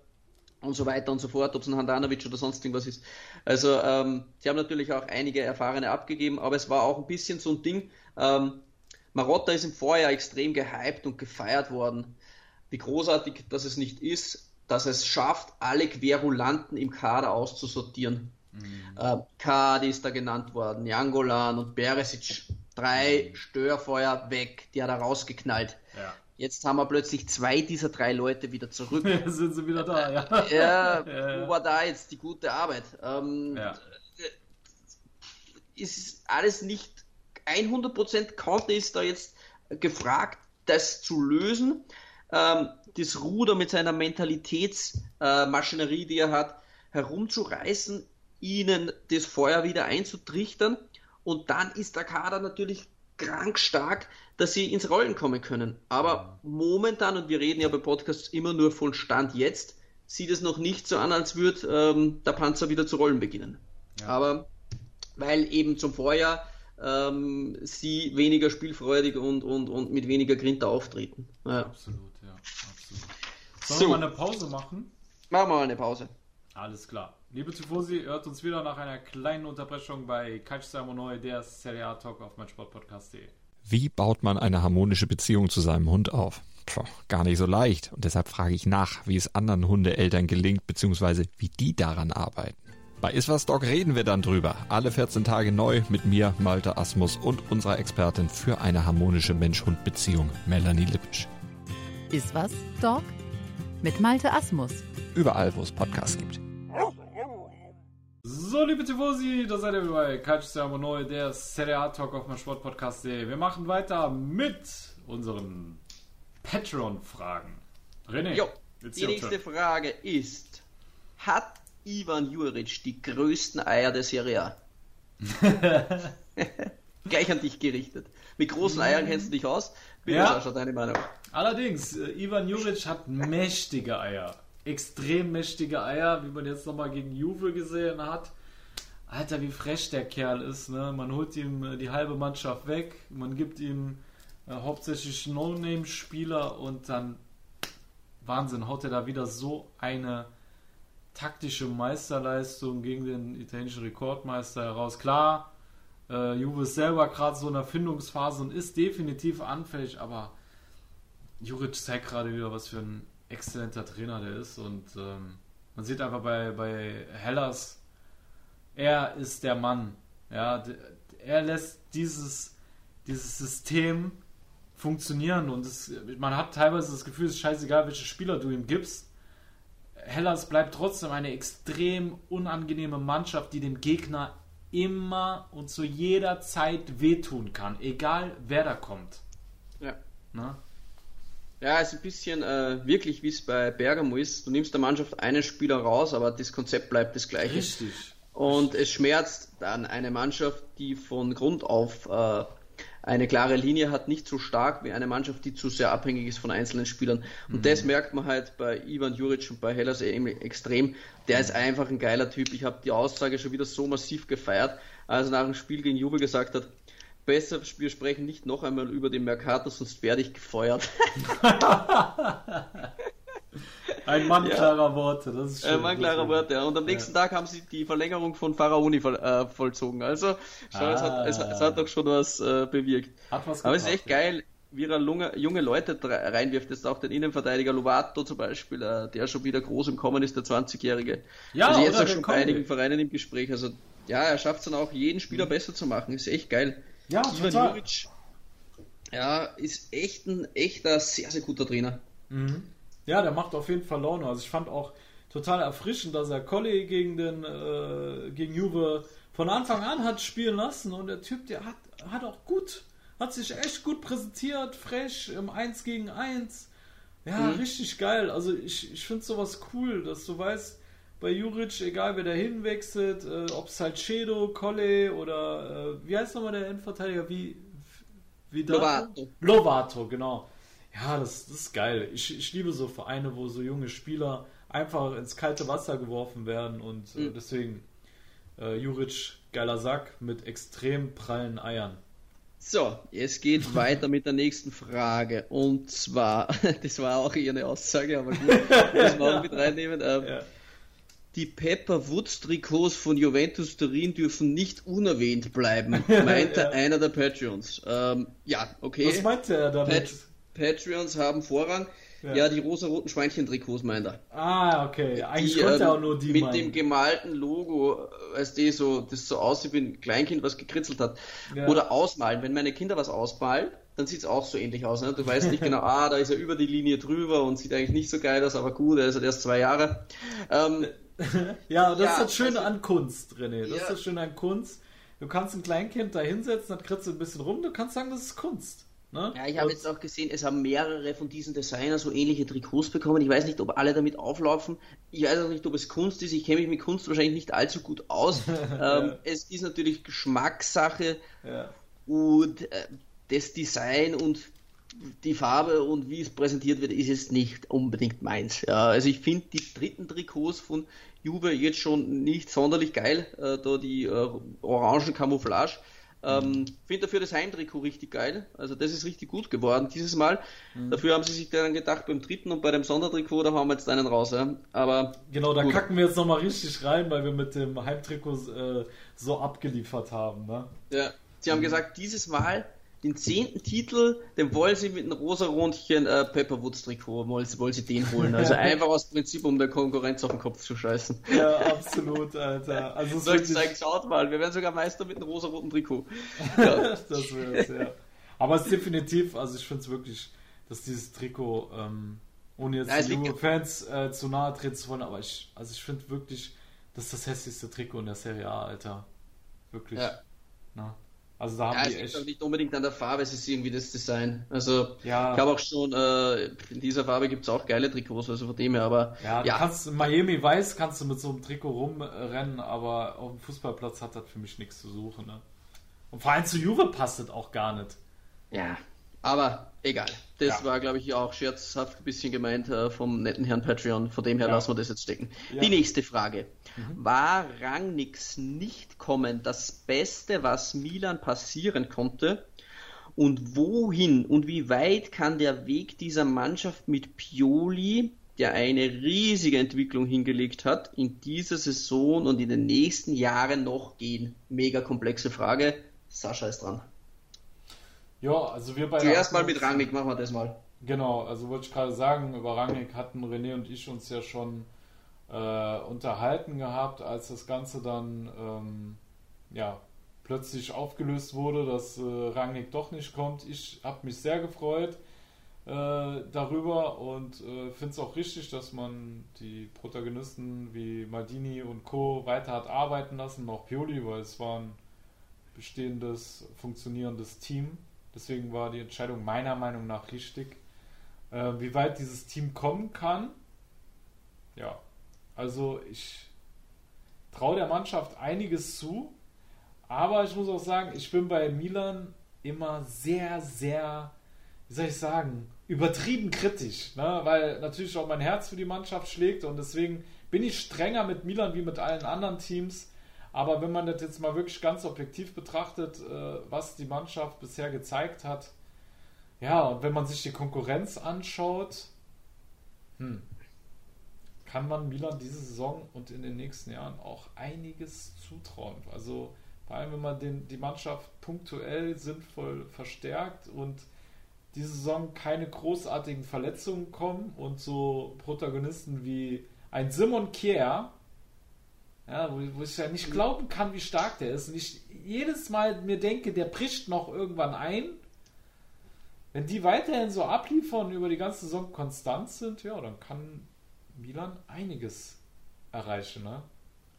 und so weiter und so fort, ob es ein Handanovic oder sonst irgendwas ist. Also ähm, sie haben natürlich auch einige Erfahrene abgegeben, aber es war auch ein bisschen so ein Ding. Ähm, Marotta ist im Vorjahr extrem gehypt und gefeiert worden. Wie großartig das es nicht ist, dass es schafft, alle Querulanten im Kader auszusortieren. Äh, Kadi ist da genannt worden, Jangolan und Beresic. Drei Störfeuer weg, die hat er rausgeknallt. Ja. Jetzt haben wir plötzlich zwei dieser drei Leute wieder zurück. sind sie wieder da, ja. Ja, Ja, ja. wo war da jetzt die gute Arbeit? Ähm, Ja. Ist alles nicht 100% Conte ist da jetzt gefragt, das zu lösen. Ähm, das Ruder mit seiner Mentalitätsmaschinerie, äh, die er hat, herumzureißen, ihnen das Feuer wieder einzutrichtern. Und dann ist der Kader natürlich krank stark, dass sie ins Rollen kommen können. Aber momentan, und wir reden ja bei Podcasts immer nur von Stand jetzt, sieht es noch nicht so an, als würde ähm, der Panzer wieder zu rollen beginnen. Ja. Aber weil eben zum Vorjahr ähm, sie weniger spielfreudig und, und, und mit weniger Grinta auftreten. Ja. Absolut, ja. Absolut. Sollen So. wir mal eine Pause machen? Machen wir mal eine Pause. Alles klar. Liebe Tifosi, hört uns wieder nach einer kleinen Unterbrechung bei Siamo Neu, der Serie A Talk auf meinsportpodcast.de. Wie baut man eine harmonische Beziehung zu seinem Hund auf? Puh, gar nicht so leicht. Und deshalb frage ich nach, wie es anderen Hundeeltern gelingt, beziehungsweise wie die daran arbeiten. Bei Iswas Dog reden wir dann drüber. Alle 14 Tage neu mit mir, Malte Asmus und unserer Expertin für eine harmonische Mensch-Hund-Beziehung, Melanie Lippisch. Ist was, Dog? Mit Malte Asmus. Überall, wo es Podcasts gibt. So, liebe Tifosi, da seid ihr wieder bei Calcio Siamo Neu, der Serie A Talk auf meinsportpodcast.de. Wir machen weiter mit unseren Patreon-Fragen. René, Jo, die nächste turn. Frage ist: Hat Ivan Juric die größten Eier der Serie A? Gleich an dich gerichtet. Mit großen Eiern kennst du dich aus. Bitte, Ja. Sascha, deine Meinung. Allerdings, äh, Ivan Juric hat mächtige Eier. Extrem mächtige Eier, wie man jetzt nochmal gegen Juve gesehen hat. Alter, wie frech der Kerl ist. Ne? Man holt ihm äh, die halbe Mannschaft weg, man gibt ihm äh, hauptsächlich No-Name-Spieler und dann Wahnsinn, haut er da wieder so eine taktische Meisterleistung gegen den italienischen Rekordmeister heraus. Klar, äh, Juve ist selber gerade so in der Findungsphase und ist definitiv anfällig, aber Juric zeigt gerade wieder, was für ein exzellenter Trainer der ist und ähm, man sieht einfach bei, bei Hellas, er ist der Mann. Ja, er lässt dieses, dieses System funktionieren und es, man hat teilweise das Gefühl, es ist scheißegal, welche Spieler du ihm gibst. Hellas bleibt trotzdem eine extrem unangenehme Mannschaft, die dem Gegner immer und zu jeder Zeit wehtun kann, egal wer da kommt. Ja. Ne? Ja, ist ein bisschen äh, wirklich wie es bei Bergamo ist. Du nimmst der Mannschaft einen Spieler raus, aber das Konzept bleibt das gleiche. Richtig. Und es schmerzt dann eine Mannschaft, die von Grund auf äh, eine klare Linie hat, nicht so stark wie eine Mannschaft, die zu sehr abhängig ist von einzelnen Spielern. Und das merkt man halt bei Ivan Juric und bei Hellas eben extrem. Der ist einfach ein geiler Typ. Ich habe die Aussage schon wieder so massiv gefeiert, als er nach dem Spiel gegen Juve gesagt hat, besser, wir sprechen nicht noch einmal über den Mercato, sonst werde ich gefeuert. Ein Mann Ja. klarer Worte, das ist schön. mal klare Worte. Ja. Und am nächsten Tag haben sie die Verlängerung von Pharaoni voll, äh, vollzogen. Also, schau, es, hat, es, es hat doch schon was äh, bewirkt. Hat was Aber es ist gebracht, echt geil, wie er lunge, junge Leute reinwirft. Jetzt auch den Innenverteidiger Lovato zum Beispiel, äh, der schon wieder groß im Kommen ist, der 20-Jährige. Ja, also jetzt auch schon bei einigen Vereinen im Gespräch. Also ja, er schafft es dann auch, jeden Spieler besser zu machen. Ist echt geil. Ja, Ivan total. Juric, ja, ist echt ein echter, sehr, sehr guter Trainer. Mhm. Ja, der macht auf jeden Fall Laune. Also ich fand auch total erfrischend, dass er Colli gegen den äh, gegen Juve von Anfang an hat spielen lassen und der Typ, der hat, hat auch gut, hat sich echt gut präsentiert, frech im 1 gegen 1. Ja, Mhm. richtig geil. Also ich, ich finde sowas cool, dass du weißt, bei Juric, egal wer da hinwechselt, äh, ob halt Cedo, Colle oder äh, wie heißt nochmal der Endverteidiger? Wie, wie Lovato. Lovato, genau. Ja, das, das ist geil. Ich, ich liebe so Vereine, wo so junge Spieler einfach ins kalte Wasser geworfen werden und äh, Mhm. deswegen äh, Juric, geiler Sack mit extrem prallen Eiern. So, es geht weiter mit der nächsten Frage. Und zwar, das war auch eher eine Aussage, aber gut, das wir auch mit reinnehmen. Ähm, Ja. Die Pepper Woods Trikots von Juventus Turin dürfen nicht unerwähnt bleiben, meinte Ja. einer der Patreons. Ähm, ja, okay. Was meinte er damit? Pat Patreons haben Vorrang. Ja. Ja, die rosa-roten Schweinchen-Trikots meint er. Ah, okay. Eigentlich Die, konnte er ähm, auch nur die mit meinen. dem gemalten Logo, äh, weißt du, so, das so aussieht wie ein Kleinkind, was gekritzelt hat. Ja. Oder ausmalen. Wenn meine Kinder was ausmalen, dann sieht es auch so ähnlich aus. Ne? Du weißt nicht genau, ah, da ist er über die Linie drüber und sieht eigentlich nicht so geil aus, aber gut, er ist halt erst zwei Jahre. Ähm, ja, das Ja, ist das Schöne also- an Kunst, René. Das Ja. ist das Schöne an Kunst. Du kannst ein Kleinkind da hinsetzen, dann kritzt du ein bisschen rum, du kannst sagen, das ist Kunst. Ne? Ja, ich habe jetzt auch gesehen, es haben mehrere von diesen Designern so ähnliche Trikots bekommen. Ich weiß nicht, ob alle damit auflaufen. Ich weiß auch nicht, ob es Kunst ist. Ich kenne mich mit Kunst wahrscheinlich nicht allzu gut aus. ähm, es ist natürlich Geschmackssache ja. und äh, das Design und die Farbe und wie es präsentiert wird, ist es nicht unbedingt meins. Ja, also ich finde die dritten Trikots von Juve jetzt schon nicht sonderlich geil. Äh, da die äh, orangen Camouflage. Ähm, finde dafür das Heimtrikot richtig geil. Also das ist richtig gut geworden dieses Mal. Dafür haben sie sich dann gedacht, beim dritten und bei dem Sondertrikot, da hauen wir jetzt einen raus. Ja. Aber Genau, da Gut. kacken wir jetzt nochmal richtig rein, weil wir mit dem Heimtrikot äh, so abgeliefert haben. Ne? Ja, sie haben gesagt, dieses Mal den zehnten Titel, den wollen sie mit einem rosa Rundchen äh, Pepperwoods Trikot, wollen sie, wollen sie den holen. Also einfach aus Prinzip, um der Konkurrenz auf den Kopf zu scheißen. Ja, absolut, Alter. Also es Soll ich sagen, schaut mal, wir werden sogar Meister mit einem rosa-roten Trikot. das wär's, ja. Aber es ist definitiv, also ich finde es wirklich, dass dieses Trikot, ähm, ohne jetzt Ja, es die Juve-Fans äh, zu nahe treten zu wollen, aber ich, also ich finde wirklich, das ist das hässlichste Trikot in der Serie A, Alter. Wirklich. Ja. Na? Also da haben Ja, es die liegt echt. auch nicht unbedingt an der Farbe, es ist irgendwie das Design. Also Ja. ich habe auch schon, äh, in dieser Farbe gibt es auch geile Trikots, also von dem her, aber Ja, ja, kannst Miami weiß, kannst du mit so einem Trikot rumrennen, aber auf dem Fußballplatz hat das für mich nichts zu suchen. Ne? Und vor allem zu Juve passt das auch gar nicht. Ja, aber egal. Das Ja. war, glaube ich, auch scherzhaft ein bisschen gemeint äh, vom netten Herrn Patreon. Von dem her Ja. lassen wir das jetzt stecken. Ja. Die nächste Frage. War Rangnicks nicht kommen das Beste, was Milan passieren konnte? Und wohin und wie weit kann der Weg dieser Mannschaft mit Pioli, der eine riesige Entwicklung hingelegt hat, in dieser Saison und in den nächsten Jahren noch gehen? Mega komplexe Frage. Sascha ist dran. Ja, also wir beide. Zuerst mal mit Rangnick, machen wir das mal. Genau, also wollte ich gerade sagen, über Rangnick hatten René und ich uns ja schon äh, unterhalten gehabt, als das Ganze dann ähm, ja, plötzlich aufgelöst wurde, dass äh, Rangnick doch nicht kommt. Ich habe mich sehr gefreut äh, darüber und äh, finde es auch richtig, dass man die Protagonisten wie Maldini und Co. weiter hat arbeiten lassen, auch Pioli, weil es war ein bestehendes, funktionierendes Team. Deswegen war die Entscheidung meiner Meinung nach richtig. Äh, wie weit dieses Team kommen kann, ja, also ich traue der Mannschaft einiges zu, aber ich muss auch sagen, ich bin bei Milan immer sehr, sehr, wie soll ich sagen, übertrieben kritisch, ne? weil natürlich auch mein Herz für die Mannschaft schlägt und deswegen bin ich strenger mit Milan wie mit allen anderen Teams. Aber wenn man das jetzt mal wirklich ganz objektiv betrachtet, äh, was die Mannschaft bisher gezeigt hat, ja, und wenn man sich die Konkurrenz anschaut, hm, kann man Milan diese Saison und in den nächsten Jahren auch einiges zutrauen. Also vor allem, wenn man den, die Mannschaft punktuell sinnvoll verstärkt und diese Saison keine großartigen Verletzungen kommen und so Protagonisten wie ein Simon Kier, ja, wo, wo ich ja nicht glauben kann, wie stark der ist. Und ich jedes Mal mir denke, der bricht noch irgendwann ein. Wenn die weiterhin so abliefern über die ganze Saison konstant sind, ja, dann kann Milan einiges erreichen, ne?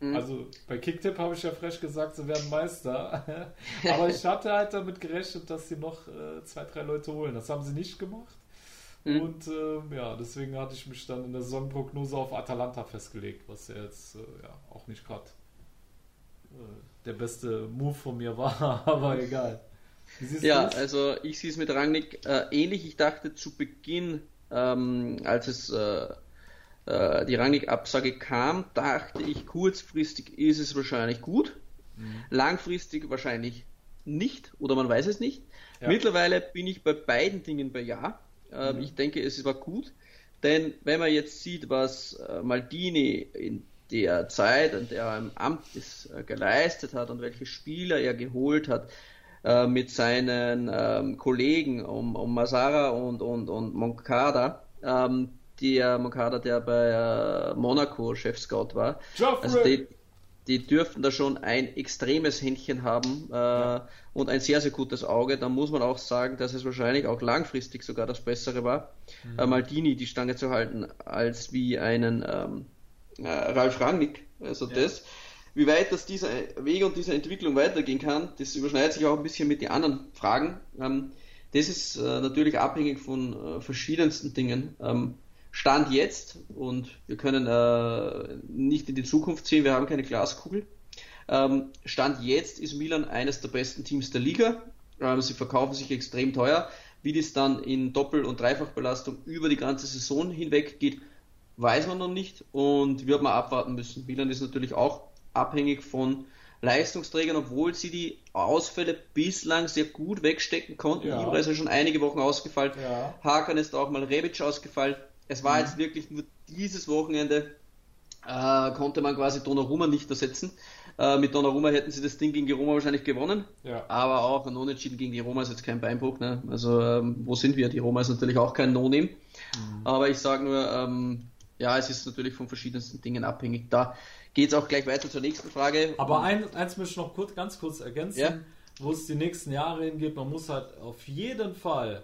Mhm. Also bei Kicktip habe ich ja frech gesagt, sie werden Meister. Aber ich hatte halt damit gerechnet, dass sie noch äh, zwei, drei Leute holen. Das haben sie nicht gemacht. Mhm. Und ähm, ja, deswegen hatte ich mich dann in der Saisonprognose auf Atalanta festgelegt, was ja jetzt äh, ja, auch nicht gerade äh, der beste Move von mir war, aber egal. Ja, du's? also ich sehe es mit Rangnick äh, ähnlich. Ich dachte zu Beginn, ähm, als es äh, äh, die Rangnick-Absage kam, dachte ich, kurzfristig ist es wahrscheinlich gut, Mhm. langfristig wahrscheinlich nicht oder man weiß es nicht. Ja. Mittlerweile bin ich bei beiden Dingen bei Ja. Ähm, Mhm. Ich denke, es war gut, denn wenn man jetzt sieht, was äh, Maldini in der Zeit, in der er im Amt ist, äh, geleistet hat und welche Spieler er geholt hat, äh, mit seinen ähm, Kollegen um, um Masara und, und, und Moncada, ähm, der Moncada, der bei äh, Monaco Chef-Scout war. Joffrey! Also die, die dürften da schon ein extremes Händchen haben äh, und ein sehr, sehr gutes Auge. Da muss man auch sagen, dass es wahrscheinlich auch langfristig sogar das Bessere war, mhm. äh, Maldini die Stange zu halten, als wie einen ähm, äh, Ralf Rangnick. Also ja. das, wie weit das dieser Weg und diese Entwicklung weitergehen kann, das überschneidet sich auch ein bisschen mit den anderen Fragen. Ähm, das ist äh, natürlich abhängig von äh, verschiedensten Dingen. Ähm, Stand jetzt, und wir können äh, nicht in die Zukunft sehen, wir haben keine Glaskugel. Ähm, Stand jetzt ist Milan eines der besten Teams der Liga. Ähm, sie verkaufen sich extrem teuer. Wie das dann in Doppel- und Dreifachbelastung über die ganze Saison hinweg geht, weiß man noch nicht und wird man abwarten müssen. Milan ist natürlich auch abhängig von Leistungsträgern, obwohl sie die Ausfälle bislang sehr gut wegstecken konnten. Ja. Ibra ist ja schon einige Wochen ausgefallen. Ja. Hakan ist auch mal Rebic ausgefallen. Es war mhm. jetzt wirklich nur dieses Wochenende, äh, konnte man quasi Donnarumma nicht ersetzen. Äh, mit Donnarumma hätten sie das Ding gegen die Roma wahrscheinlich gewonnen. Ja. Aber auch ein Unentschieden gegen die Roma ist jetzt kein Beinbruch. Ne? Also ähm, wo sind wir? Die Roma ist natürlich auch kein No-Name. Mhm. Aber ich sage nur, ähm, ja, es ist natürlich von verschiedensten Dingen abhängig. Da geht es auch gleich weiter zur nächsten Frage. Aber ein, eins möchte ich noch kurz, ganz kurz ergänzen, ja? wo es die nächsten Jahre hingeht. Man muss halt auf jeden Fall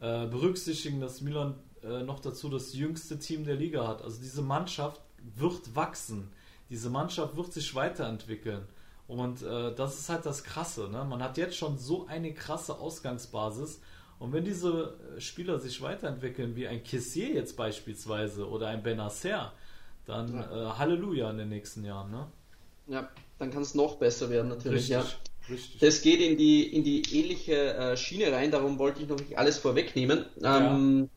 äh, berücksichtigen, dass Milan äh, noch dazu das jüngste Team der Liga hat. Also diese Mannschaft wird wachsen. Diese Mannschaft wird sich weiterentwickeln. Und äh, das ist halt das Krasse. Ne? Man hat jetzt schon so eine krasse Ausgangsbasis. Und wenn diese äh, Spieler sich weiterentwickeln, wie ein Kissier jetzt beispielsweise oder ein Benacer, dann ja. äh, Halleluja in den nächsten Jahren. Ne? Ja, dann kann es noch besser werden natürlich. Richtig. Ja. Richtig. Das geht in die, in die ähnliche äh, Schiene rein, darum wollte ich noch nicht alles vorwegnehmen. Ähm,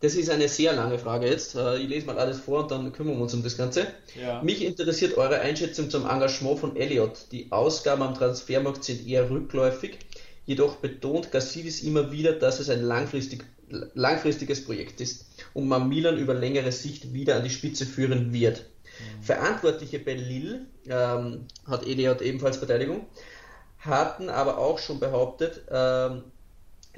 das ist eine sehr lange Frage jetzt. Äh, ich lese mal alles vor und dann kümmern wir uns um das Ganze. Ja. Mich interessiert eure Einschätzung zum Engagement von Elliot. Die Ausgaben am Transfermarkt sind eher rückläufig, jedoch betont Gassidis immer wieder, dass es ein langfristig, langfristiges Projekt ist und man Milan über längere Sicht wieder an die Spitze führen wird. Mhm. Verantwortliche bei Lille, ähm, hat Elliot ebenfalls Verteidigung, hatten aber auch schon behauptet, ähm,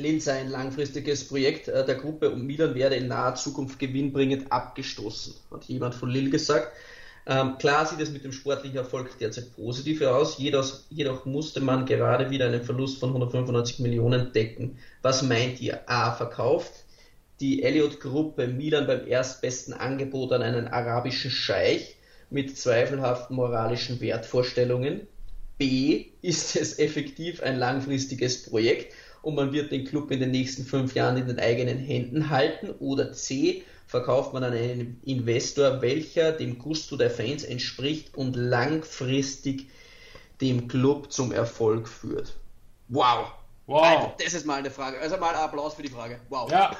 Linz ein langfristiges Projekt äh, der Gruppe und Milan werde in naher Zukunft gewinnbringend abgestoßen, hat jemand von Lille gesagt. Ähm, klar sieht es mit dem sportlichen Erfolg derzeit positiv aus, jedoch, jedoch, musste man gerade wieder einen Verlust von 195 Millionen decken. Was meint ihr? A. Verkauft die Elliott-Gruppe Milan beim erstbesten Angebot an einen arabischen Scheich mit zweifelhaften moralischen Wertvorstellungen? B. Ist es effektiv ein langfristiges Projekt und man wird den Club in den nächsten fünf Jahren in den eigenen Händen halten. Oder C, verkauft man an einen Investor, welcher dem Gusto der Fans entspricht und langfristig dem Club zum Erfolg führt. Wow! Wow! Alter, das ist mal eine Frage. Also mal Applaus für die Frage. Wow! Ja!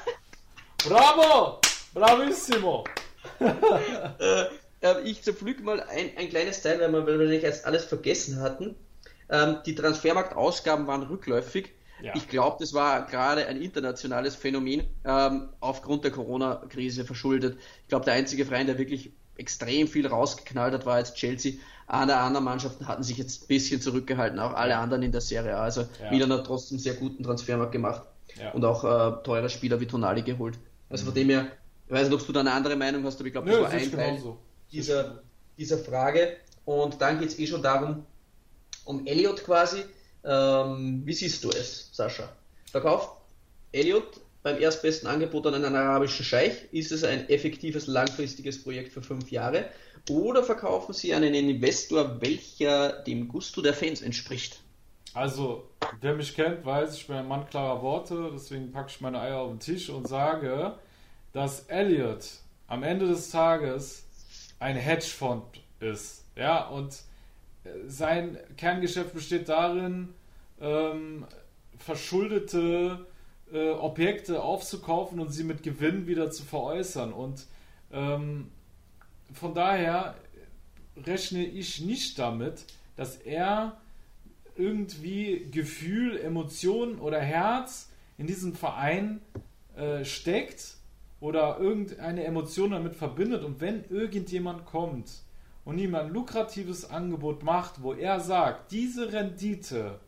Bravo! Bravissimo! äh, äh, ich zerpflück mal ein, ein kleines Teil, weil wir wahrscheinlich jetzt alles vergessen hatten. Ähm, die Transfermarktausgaben waren rückläufig. Ja. Ich glaube, das war gerade ein internationales Phänomen ähm, aufgrund der Corona-Krise verschuldet. Ich glaube, der einzige Verein, der wirklich extrem viel rausgeknallt hat, war jetzt Chelsea. Alle anderen Mannschaften hatten sich jetzt ein bisschen zurückgehalten, auch alle anderen in der Serie A. Also ja. Milan hat trotzdem sehr guten Transfermarkt gemacht ja. und auch äh, teure Spieler wie Tonali geholt. Also mhm. von dem her, ich weiß nicht, ob du da eine andere Meinung hast, aber ich glaube, das war ein Teil dieser, dieser Frage. Und dann geht es eh schon darum, um Elliot quasi. Ähm, wie siehst du es, Sascha? Verkauft Elliot beim erstbesten Angebot an einen arabischen Scheich? Ist es ein effektives, langfristiges Projekt für fünf Jahre? Oder verkaufen sie an einen Investor, welcher dem Gusto der Fans entspricht? Also, wer mich kennt, weiß, ich bin ein Mann klarer Worte, deswegen packe ich meine Eier auf den Tisch und sage, dass Elliot am Ende des Tages ein Hedgefonds ist. Ja, und sein Kerngeschäft besteht darin, ähm, verschuldete äh, Objekte aufzukaufen und sie mit Gewinn wieder zu veräußern. Und ähm, von daher rechne ich nicht damit, dass er irgendwie Gefühl, Emotionen oder Herz in diesen Verein äh, steckt oder irgendeine Emotion damit verbindet. Und wenn irgendjemand kommt und ihm ein lukratives Angebot macht, wo er sagt, diese Rendite,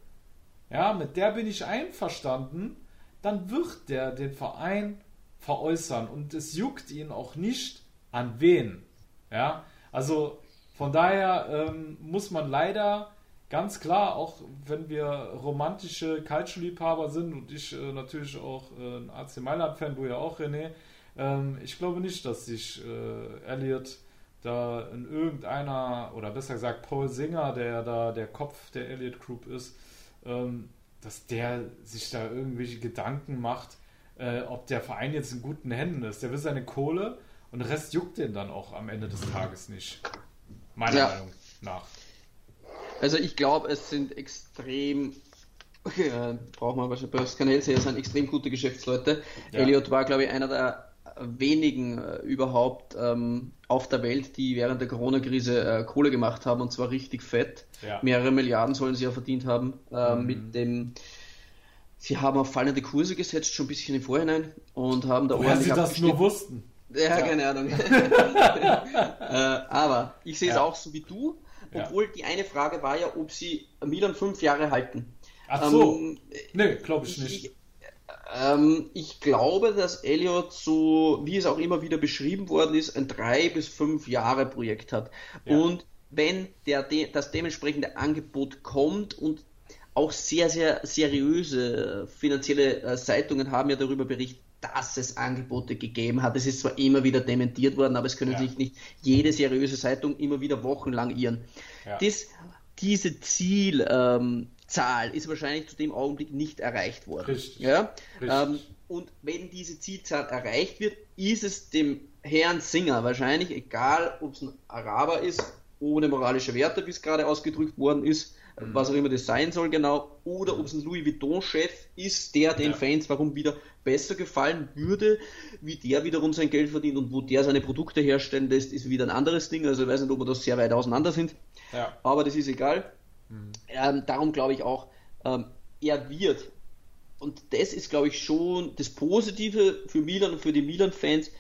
ja, mit der bin ich einverstanden, dann wird der den Verein veräußern und es juckt ihn auch nicht an wen. Ja, also Von daher ähm, muss man leider ganz klar, auch wenn wir romantische Calcio-Liebhaber sind und ich äh, natürlich auch äh, ein AC Mailand-Fan, du ja auch, René, ähm, ich glaube nicht, dass sich äh, Elliot da in irgendeiner, oder besser gesagt Paul Singer, der da der Kopf der Elliot Group ist, ähm, dass der sich da irgendwelche Gedanken macht, äh, ob der Verein jetzt in guten Händen ist. Der will seine Kohle und der Rest juckt den dann auch am Ende des Tages nicht. Meiner ja. Meinung nach. Also ich glaube, es sind extrem äh, braucht man wahrscheinlich bei Scanelsi, sind extrem gute Geschäftsleute. Ja. Elliot war, glaube ich, einer der wenigen äh, überhaupt ähm, auf der Welt, die während der Corona-Krise äh, Kohle gemacht haben und zwar richtig fett. Ja. Mehrere Milliarden sollen sie ja verdient haben äh, mhm. mit dem. Sie haben auf fallende Kurse gesetzt, schon ein bisschen im Vorhinein und haben da Woher sie das nur wussten. Ja, ja. keine Ahnung. äh, aber ich sehe es ja. auch so wie du, obwohl die eine Frage war ja, ob sie Milan fünf Jahre halten. Ach so. Ähm, nee, glaube ich nicht. Ich, ähm, ich glaube, dass Elliot so, wie es auch immer wieder beschrieben worden ist, ein drei bis fünf Jahre Projekt hat. Ja. Und wenn der, das dementsprechende Angebot kommt und auch sehr, sehr seriöse finanzielle äh, Zeitungen haben ja darüber berichtet, dass es Angebote gegeben hat. Es ist zwar immer wieder dementiert worden, aber es können ja. sich nicht jede seriöse Zeitung immer wieder wochenlang irren. Ja. Das, diese Ziel, ähm, Zahl ist wahrscheinlich zu dem Augenblick nicht erreicht worden. Richtig. Ja? Ähm, und wenn diese Zielzahl erreicht wird, ist es dem Herrn Singer wahrscheinlich egal, ob es ein Araber ist, ohne moralische Werte, wie es gerade ausgedrückt worden ist, mhm. was auch immer das sein soll genau, oder ob es ein Louis Vuitton-Chef ist, der den ja. Fans warum wieder besser gefallen würde, wie der wiederum sein Geld verdient und wo der seine Produkte herstellen lässt, ist wieder ein anderes Ding. Also ich weiß nicht, ob wir das sehr weit auseinander sind. Ja. Aber das ist egal. Mhm. Ähm, darum glaube ich auch, ähm, er wird, und das ist glaube ich schon das Positive für Milan und für die Milan-Fans,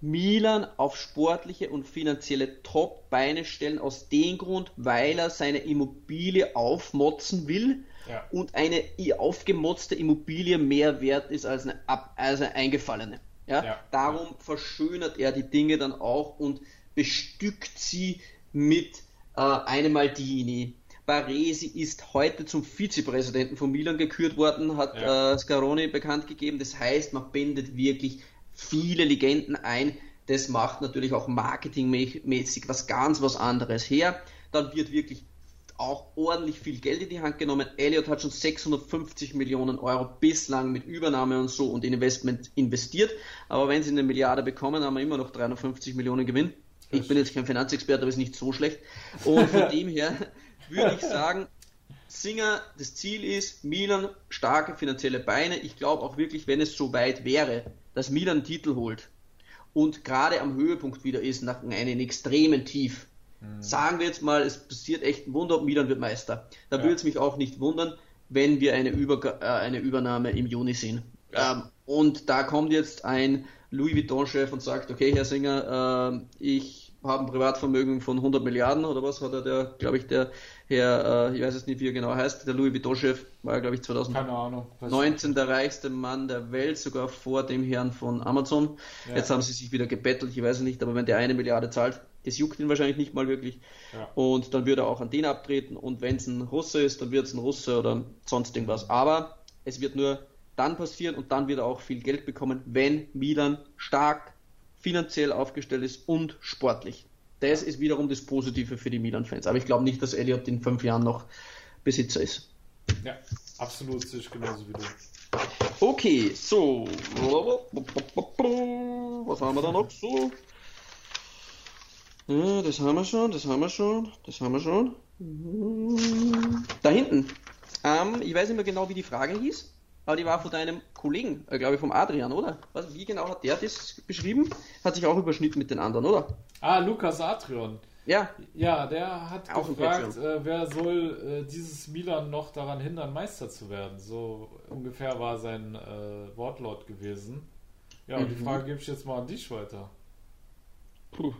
Milan auf sportliche und finanzielle Top-Beine stellen, aus dem Grund, weil er seine Immobilie aufmotzen will ja. und eine aufgemotzte Immobilie mehr wert ist als eine, als eine eingefallene. Ja? ja. Darum ja. verschönert er die Dinge dann auch und bestückt sie mit äh, einem Maldini, Baresi ist heute zum Vizepräsidenten von Milan gekürt worden, hat ja. äh, Scaroni bekannt gegeben. Das heißt, man bindet wirklich viele Legenden ein. Das macht natürlich auch marketingmäßig was ganz was anderes her. Dann wird wirklich auch ordentlich viel Geld in die Hand genommen. Elliot hat schon 650 Millionen Euro bislang mit Übernahme und so und Investment investiert. Aber wenn sie eine Milliarde bekommen, haben wir immer noch 350 Millionen Gewinn. Ich bin jetzt kein Finanzexperte, aber ist nicht so schlecht. Und von dem her würde ich sagen, Singer, das Ziel ist, Milan starke finanzielle Beine. Ich glaube auch wirklich, wenn es so weit wäre, dass Milan einen Titel holt und gerade am Höhepunkt wieder ist, nach einem extremen Tief, mhm. sagen wir jetzt mal, es passiert echt ein Wunder, Milan wird Meister. Da ja. würde es mich auch nicht wundern, wenn wir eine, Über äh, eine Übernahme im Juni sehen. Ja. Ähm, und da kommt jetzt ein Louis Vuitton-Chef und sagt, okay, Herr Singer, äh, ich haben Privatvermögen von 100 Milliarden oder was hat er der, glaube ich, der Herr, äh, ich weiß es nicht, wie er genau heißt, der Louis Vuitton-Chef war, glaube ich, 2019 der reichste Mann der Welt, sogar vor dem Herrn von Amazon. Ja. Jetzt haben sie sich wieder gebettelt, ich weiß es nicht, aber wenn der eine Milliarde zahlt, das juckt ihn wahrscheinlich nicht mal wirklich. Ja. Und dann würde er auch an den abtreten und wenn es ein Russe ist, dann wird es ein Russe oder sonst irgendwas. Aber es wird nur dann passieren und dann wird er auch viel Geld bekommen, wenn Milan stark finanziell aufgestellt ist und sportlich. Das ist wiederum das Positive für die Milan-Fans. Aber ich glaube nicht, dass Elliot in fünf Jahren noch Besitzer ist. Ja, absolut sehe ich genauso wie du. Okay, so. Was haben wir da noch so? Ja, das haben wir schon, das haben wir schon, das haben wir schon. Da hinten. Ähm, ich weiß nicht mehr genau, wie die Frage hieß aber die war von deinem Kollegen, äh, glaube ich, vom Adrian, oder? Was, wie genau hat der das beschrieben? Hat sich auch überschnitten mit den anderen, oder? Ah, Lukas Adrian. Ja. Ja, der hat auch gefragt, äh, wer soll äh, dieses Milan noch daran hindern, Meister zu werden? So ungefähr war sein äh, Wortlaut gewesen. Ja, und mhm. die Frage gebe ich jetzt mal an dich weiter. Puh.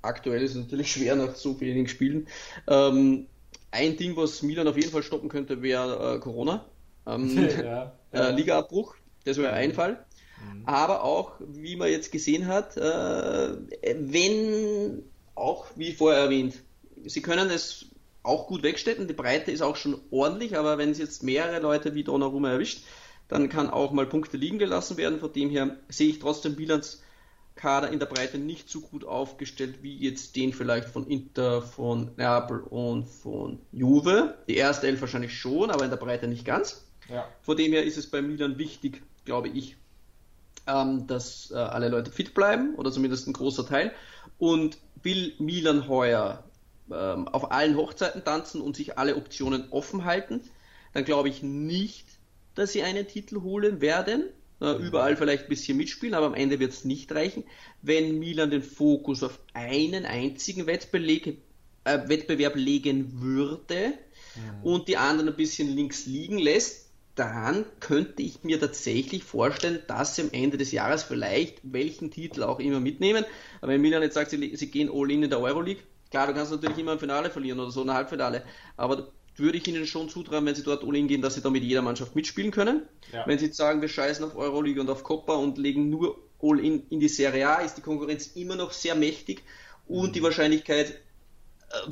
Aktuell ist es natürlich schwer nach so wenigen Spielen. Ähm, ein Ding, was Milan auf jeden Fall stoppen könnte, wäre äh, Corona. Ähm, ja, ja. Äh, Ligaabbruch, das wäre ein Fall. Mhm. Aber auch, wie man jetzt gesehen hat, äh, wenn auch, wie vorher erwähnt, sie können es auch gut wegstecken. Die Breite ist auch schon ordentlich, aber wenn es jetzt mehrere Leute wie Donnarumma erwischt, dann kann auch mal Punkte liegen gelassen werden. Von dem her sehe ich trotzdem Milans Kader in der Breite nicht so gut aufgestellt wie jetzt den vielleicht von Inter, von Neapel und von Juve. Die erste Elf wahrscheinlich schon, aber in der Breite nicht ganz. Ja. Von dem her ist es bei Milan wichtig, glaube ich, ähm, dass äh, alle Leute fit bleiben oder zumindest ein großer Teil. Und will Milan heuer ähm, auf allen Hochzeiten tanzen und sich alle Optionen offen halten, dann glaube ich nicht, dass sie einen Titel holen werden. Äh, überall vielleicht ein bisschen mitspielen, aber am Ende wird es nicht reichen. Wenn Milan den Fokus auf einen einzigen Wettbeleg, äh, Wettbewerb legen würde mhm. und die anderen ein bisschen links liegen lässt, dann könnte ich mir tatsächlich vorstellen, dass sie am Ende des Jahres vielleicht welchen Titel auch immer mitnehmen. Aber wenn Milan jetzt sagt, sie, sie gehen all in in der Euroleague, klar, du kannst natürlich immer ein Finale verlieren oder so, ein Halbfinale, aber würde ich ihnen schon zutrauen, wenn sie dort all in gehen, dass sie da mit jeder Mannschaft mitspielen können. Ja. Wenn sie jetzt sagen, wir scheißen auf Euroleague und auf Copa und legen nur all in in die Serie A, ist die Konkurrenz immer noch sehr mächtig und mhm. die Wahrscheinlichkeit äh,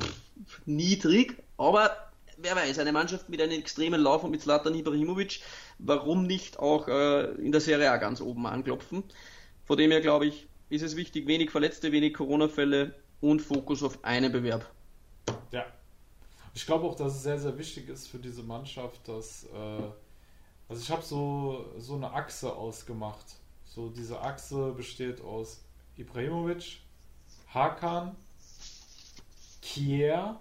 niedrig, aber wer weiß, eine Mannschaft mit einem extremen Lauf und mit Zlatan Ibrahimovic, warum nicht auch äh, in der Serie A ganz oben anklopfen? Von dem her glaube ich, ist es wichtig, wenig Verletzte, wenig Corona-Fälle und Fokus auf einen Bewerb. Ja. Ich glaube auch, dass es sehr, sehr wichtig ist für diese Mannschaft, dass, äh, also ich habe so, so eine Achse ausgemacht. So diese Achse besteht aus Ibrahimovic, Hakan, Kier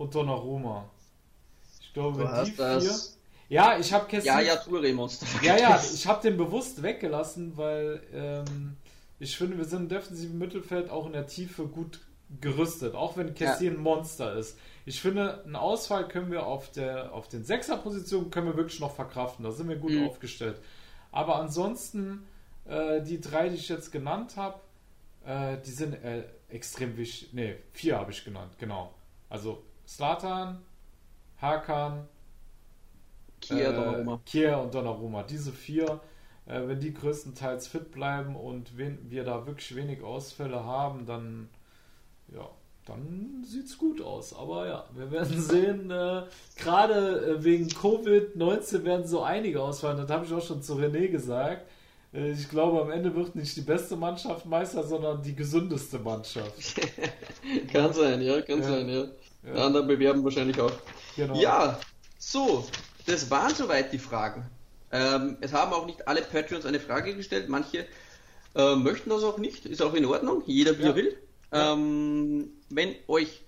und Donnarumma. Ich glaube, du die vier. Das... Ja, ich habe Kessin. Ja, ja, Touré-Monster. Ja, ja, ich habe den bewusst weggelassen, weil ähm, ich finde, wir sind im defensiven Mittelfeld auch in der Tiefe gut gerüstet, auch wenn Kessin ja. ein Monster ist. Ich finde, einen Ausfall können wir auf, der, auf den Sechser-Positionen können wir wirklich noch verkraften. Da sind wir gut mhm. aufgestellt. Aber ansonsten, äh, die drei, die ich jetzt genannt habe, äh, die sind äh, extrem wichtig. Ne, vier habe ich genannt, genau. Also Slatan, Hakan, Kier, äh, Donnarumma. Kier und Donnarumma. Diese vier, äh, wenn die größtenteils fit bleiben und wenn wir da wirklich wenig Ausfälle haben, dann ja, dann sieht's gut aus. Aber ja, wir werden sehen. Äh, Gerade äh, wegen Covid-19 werden so einige ausfallen. Das habe ich auch schon zu René gesagt. Äh, ich glaube, am Ende wird nicht die beste Mannschaft Meister, sondern die gesündeste Mannschaft. kann sein, ja, kann ja. sein, ja. Ja. Die anderen bewerben wahrscheinlich auch. Genau. Ja, so, das waren soweit die Fragen. Ähm, es haben auch nicht alle Patreons eine Frage gestellt. Manche äh, möchten das auch nicht. Ist auch in Ordnung. Jeder wie ja. er will. Ähm, wenn euch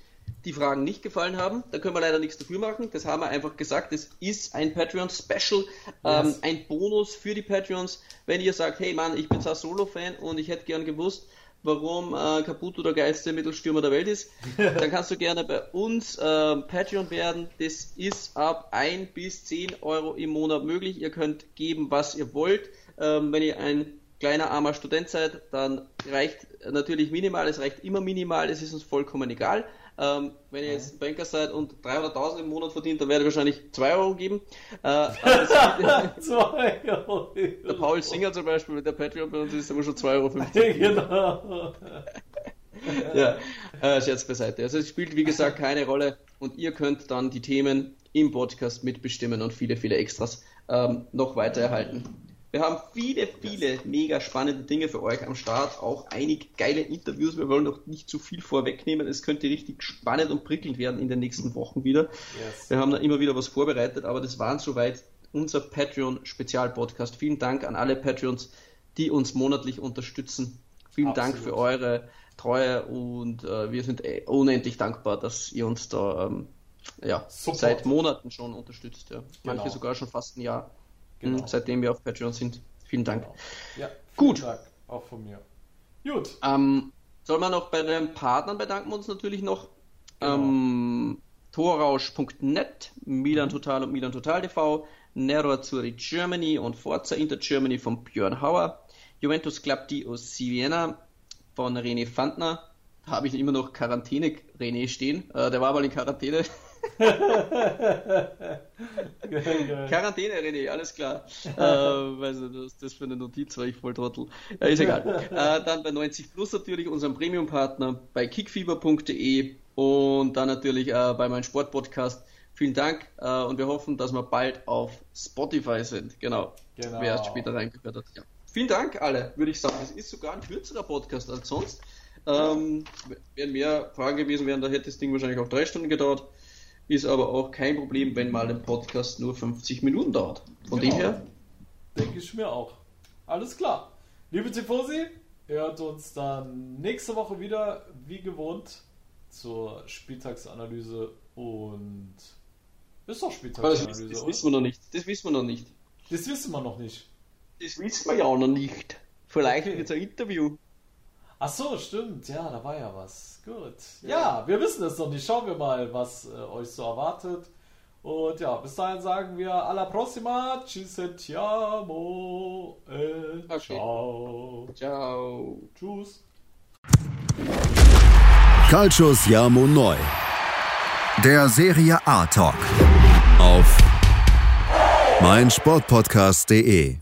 die Fragen nicht gefallen haben, dann können wir leider nichts dafür machen. Das haben wir einfach gesagt. Es ist ein Patreon-Special, ähm, yes. ein Bonus für die Patreons. Wenn ihr sagt, hey Mann, ich bin Solo-Fan und ich hätte gern gewusst, warum äh, Caputo der geilste Mittelstürmer der Welt ist, dann kannst du gerne bei uns äh, Patreon werden. Das ist ab 1 bis 10 Euro im Monat möglich. Ihr könnt geben, was ihr wollt. Ähm, wenn ihr ein kleiner armer Student seid, dann reicht natürlich minimal, es reicht immer minimal, es ist uns vollkommen egal. Ähm, wenn ihr jetzt Banker seid und 300.000 im Monat verdient, dann werde ich wahrscheinlich 2 Euro geben. Äh, 2 Euro. Der Paul Singer zum Beispiel, mit der Patreon bei uns ist immer schon 2,50 Euro. genau. ja, äh, Scherz beiseite. Also es spielt wie gesagt keine Rolle und ihr könnt dann die Themen im Podcast mitbestimmen und viele, viele Extras ähm, noch weiter erhalten. Wir haben viele, viele mega spannende Dinge für euch am Start, auch einige geile Interviews. Wir wollen noch nicht zu viel vorwegnehmen. Es könnte richtig spannend und prickelnd werden in den nächsten Wochen wieder. Yes. Wir haben da immer wieder was vorbereitet, aber das waren soweit unser Patreon-Spezialpodcast. Vielen Dank an alle Patreons, die uns monatlich unterstützen. Vielen Absolut. Dank für eure Treue und äh, wir sind äh, unendlich dankbar, dass ihr uns da ähm, ja, seit Monaten schon unterstützt. Ja. Manche genau. sogar schon fast ein Jahr. Genau. seitdem wir auf Patreon sind. Vielen Dank. Genau. Ja, Gut. Dank auch von mir. Gut. Ähm, soll man noch bei den Partnern bedanken wir uns natürlich noch. Genau. Ähm, Torausch.net, Milan Total und Milan Total TV, Nero Azzurri Germany und Forza Inter Germany von Björn Hauer, Juventus Club di Siena von René Fandner, da habe ich immer noch Quarantäne René stehen, äh, der war mal in Quarantäne, Quarantäne, René, alles klar. äh, weiß nicht, was das für eine Notiz war, ich voll Trottel. Ja, ist egal. äh, dann bei 90 Plus natürlich, unserem Premium-Partner, bei kickfieber.de, und dann natürlich äh, bei meinem Sportpodcast. Vielen Dank äh, und wir hoffen, dass wir bald auf Spotify sind. Genau. Genau. Wer erst später reingehört hat. Ja. Vielen Dank alle, würde ich sagen. Es ist sogar ein kürzerer Podcast als sonst. Ähm, wären mehr Fragen gewesen wären, da hätte das Ding wahrscheinlich auch drei Stunden gedauert. Ist aber auch kein Problem, wenn mal ein Podcast nur 50 Minuten dauert. Von Genau. dem her, Denke ich mir auch. Alles klar. Liebe Tifosi, hört uns dann nächste Woche wieder, wie gewohnt, zur Spieltagsanalyse und ist doch aber das, Spieltagsanalyse, das oder? wissen wir noch nicht. Das wissen wir noch nicht. Das wissen wir noch nicht. Das wissen wir ja auch noch nicht. Vielleicht Okay. es ein Interview. Ach so, stimmt. Ja, da war ja was. Gut. Ja, wir wissen es noch nicht. Schauen wir mal, was äh, euch so erwartet. Und ja, bis dahin sagen wir alla prossima. Ci sentiamo. E Okay. Ciao. Ciao. Tschüss. Calcio Siamo Neu. Der Serie A Talk. Auf meinsportpodcast.de.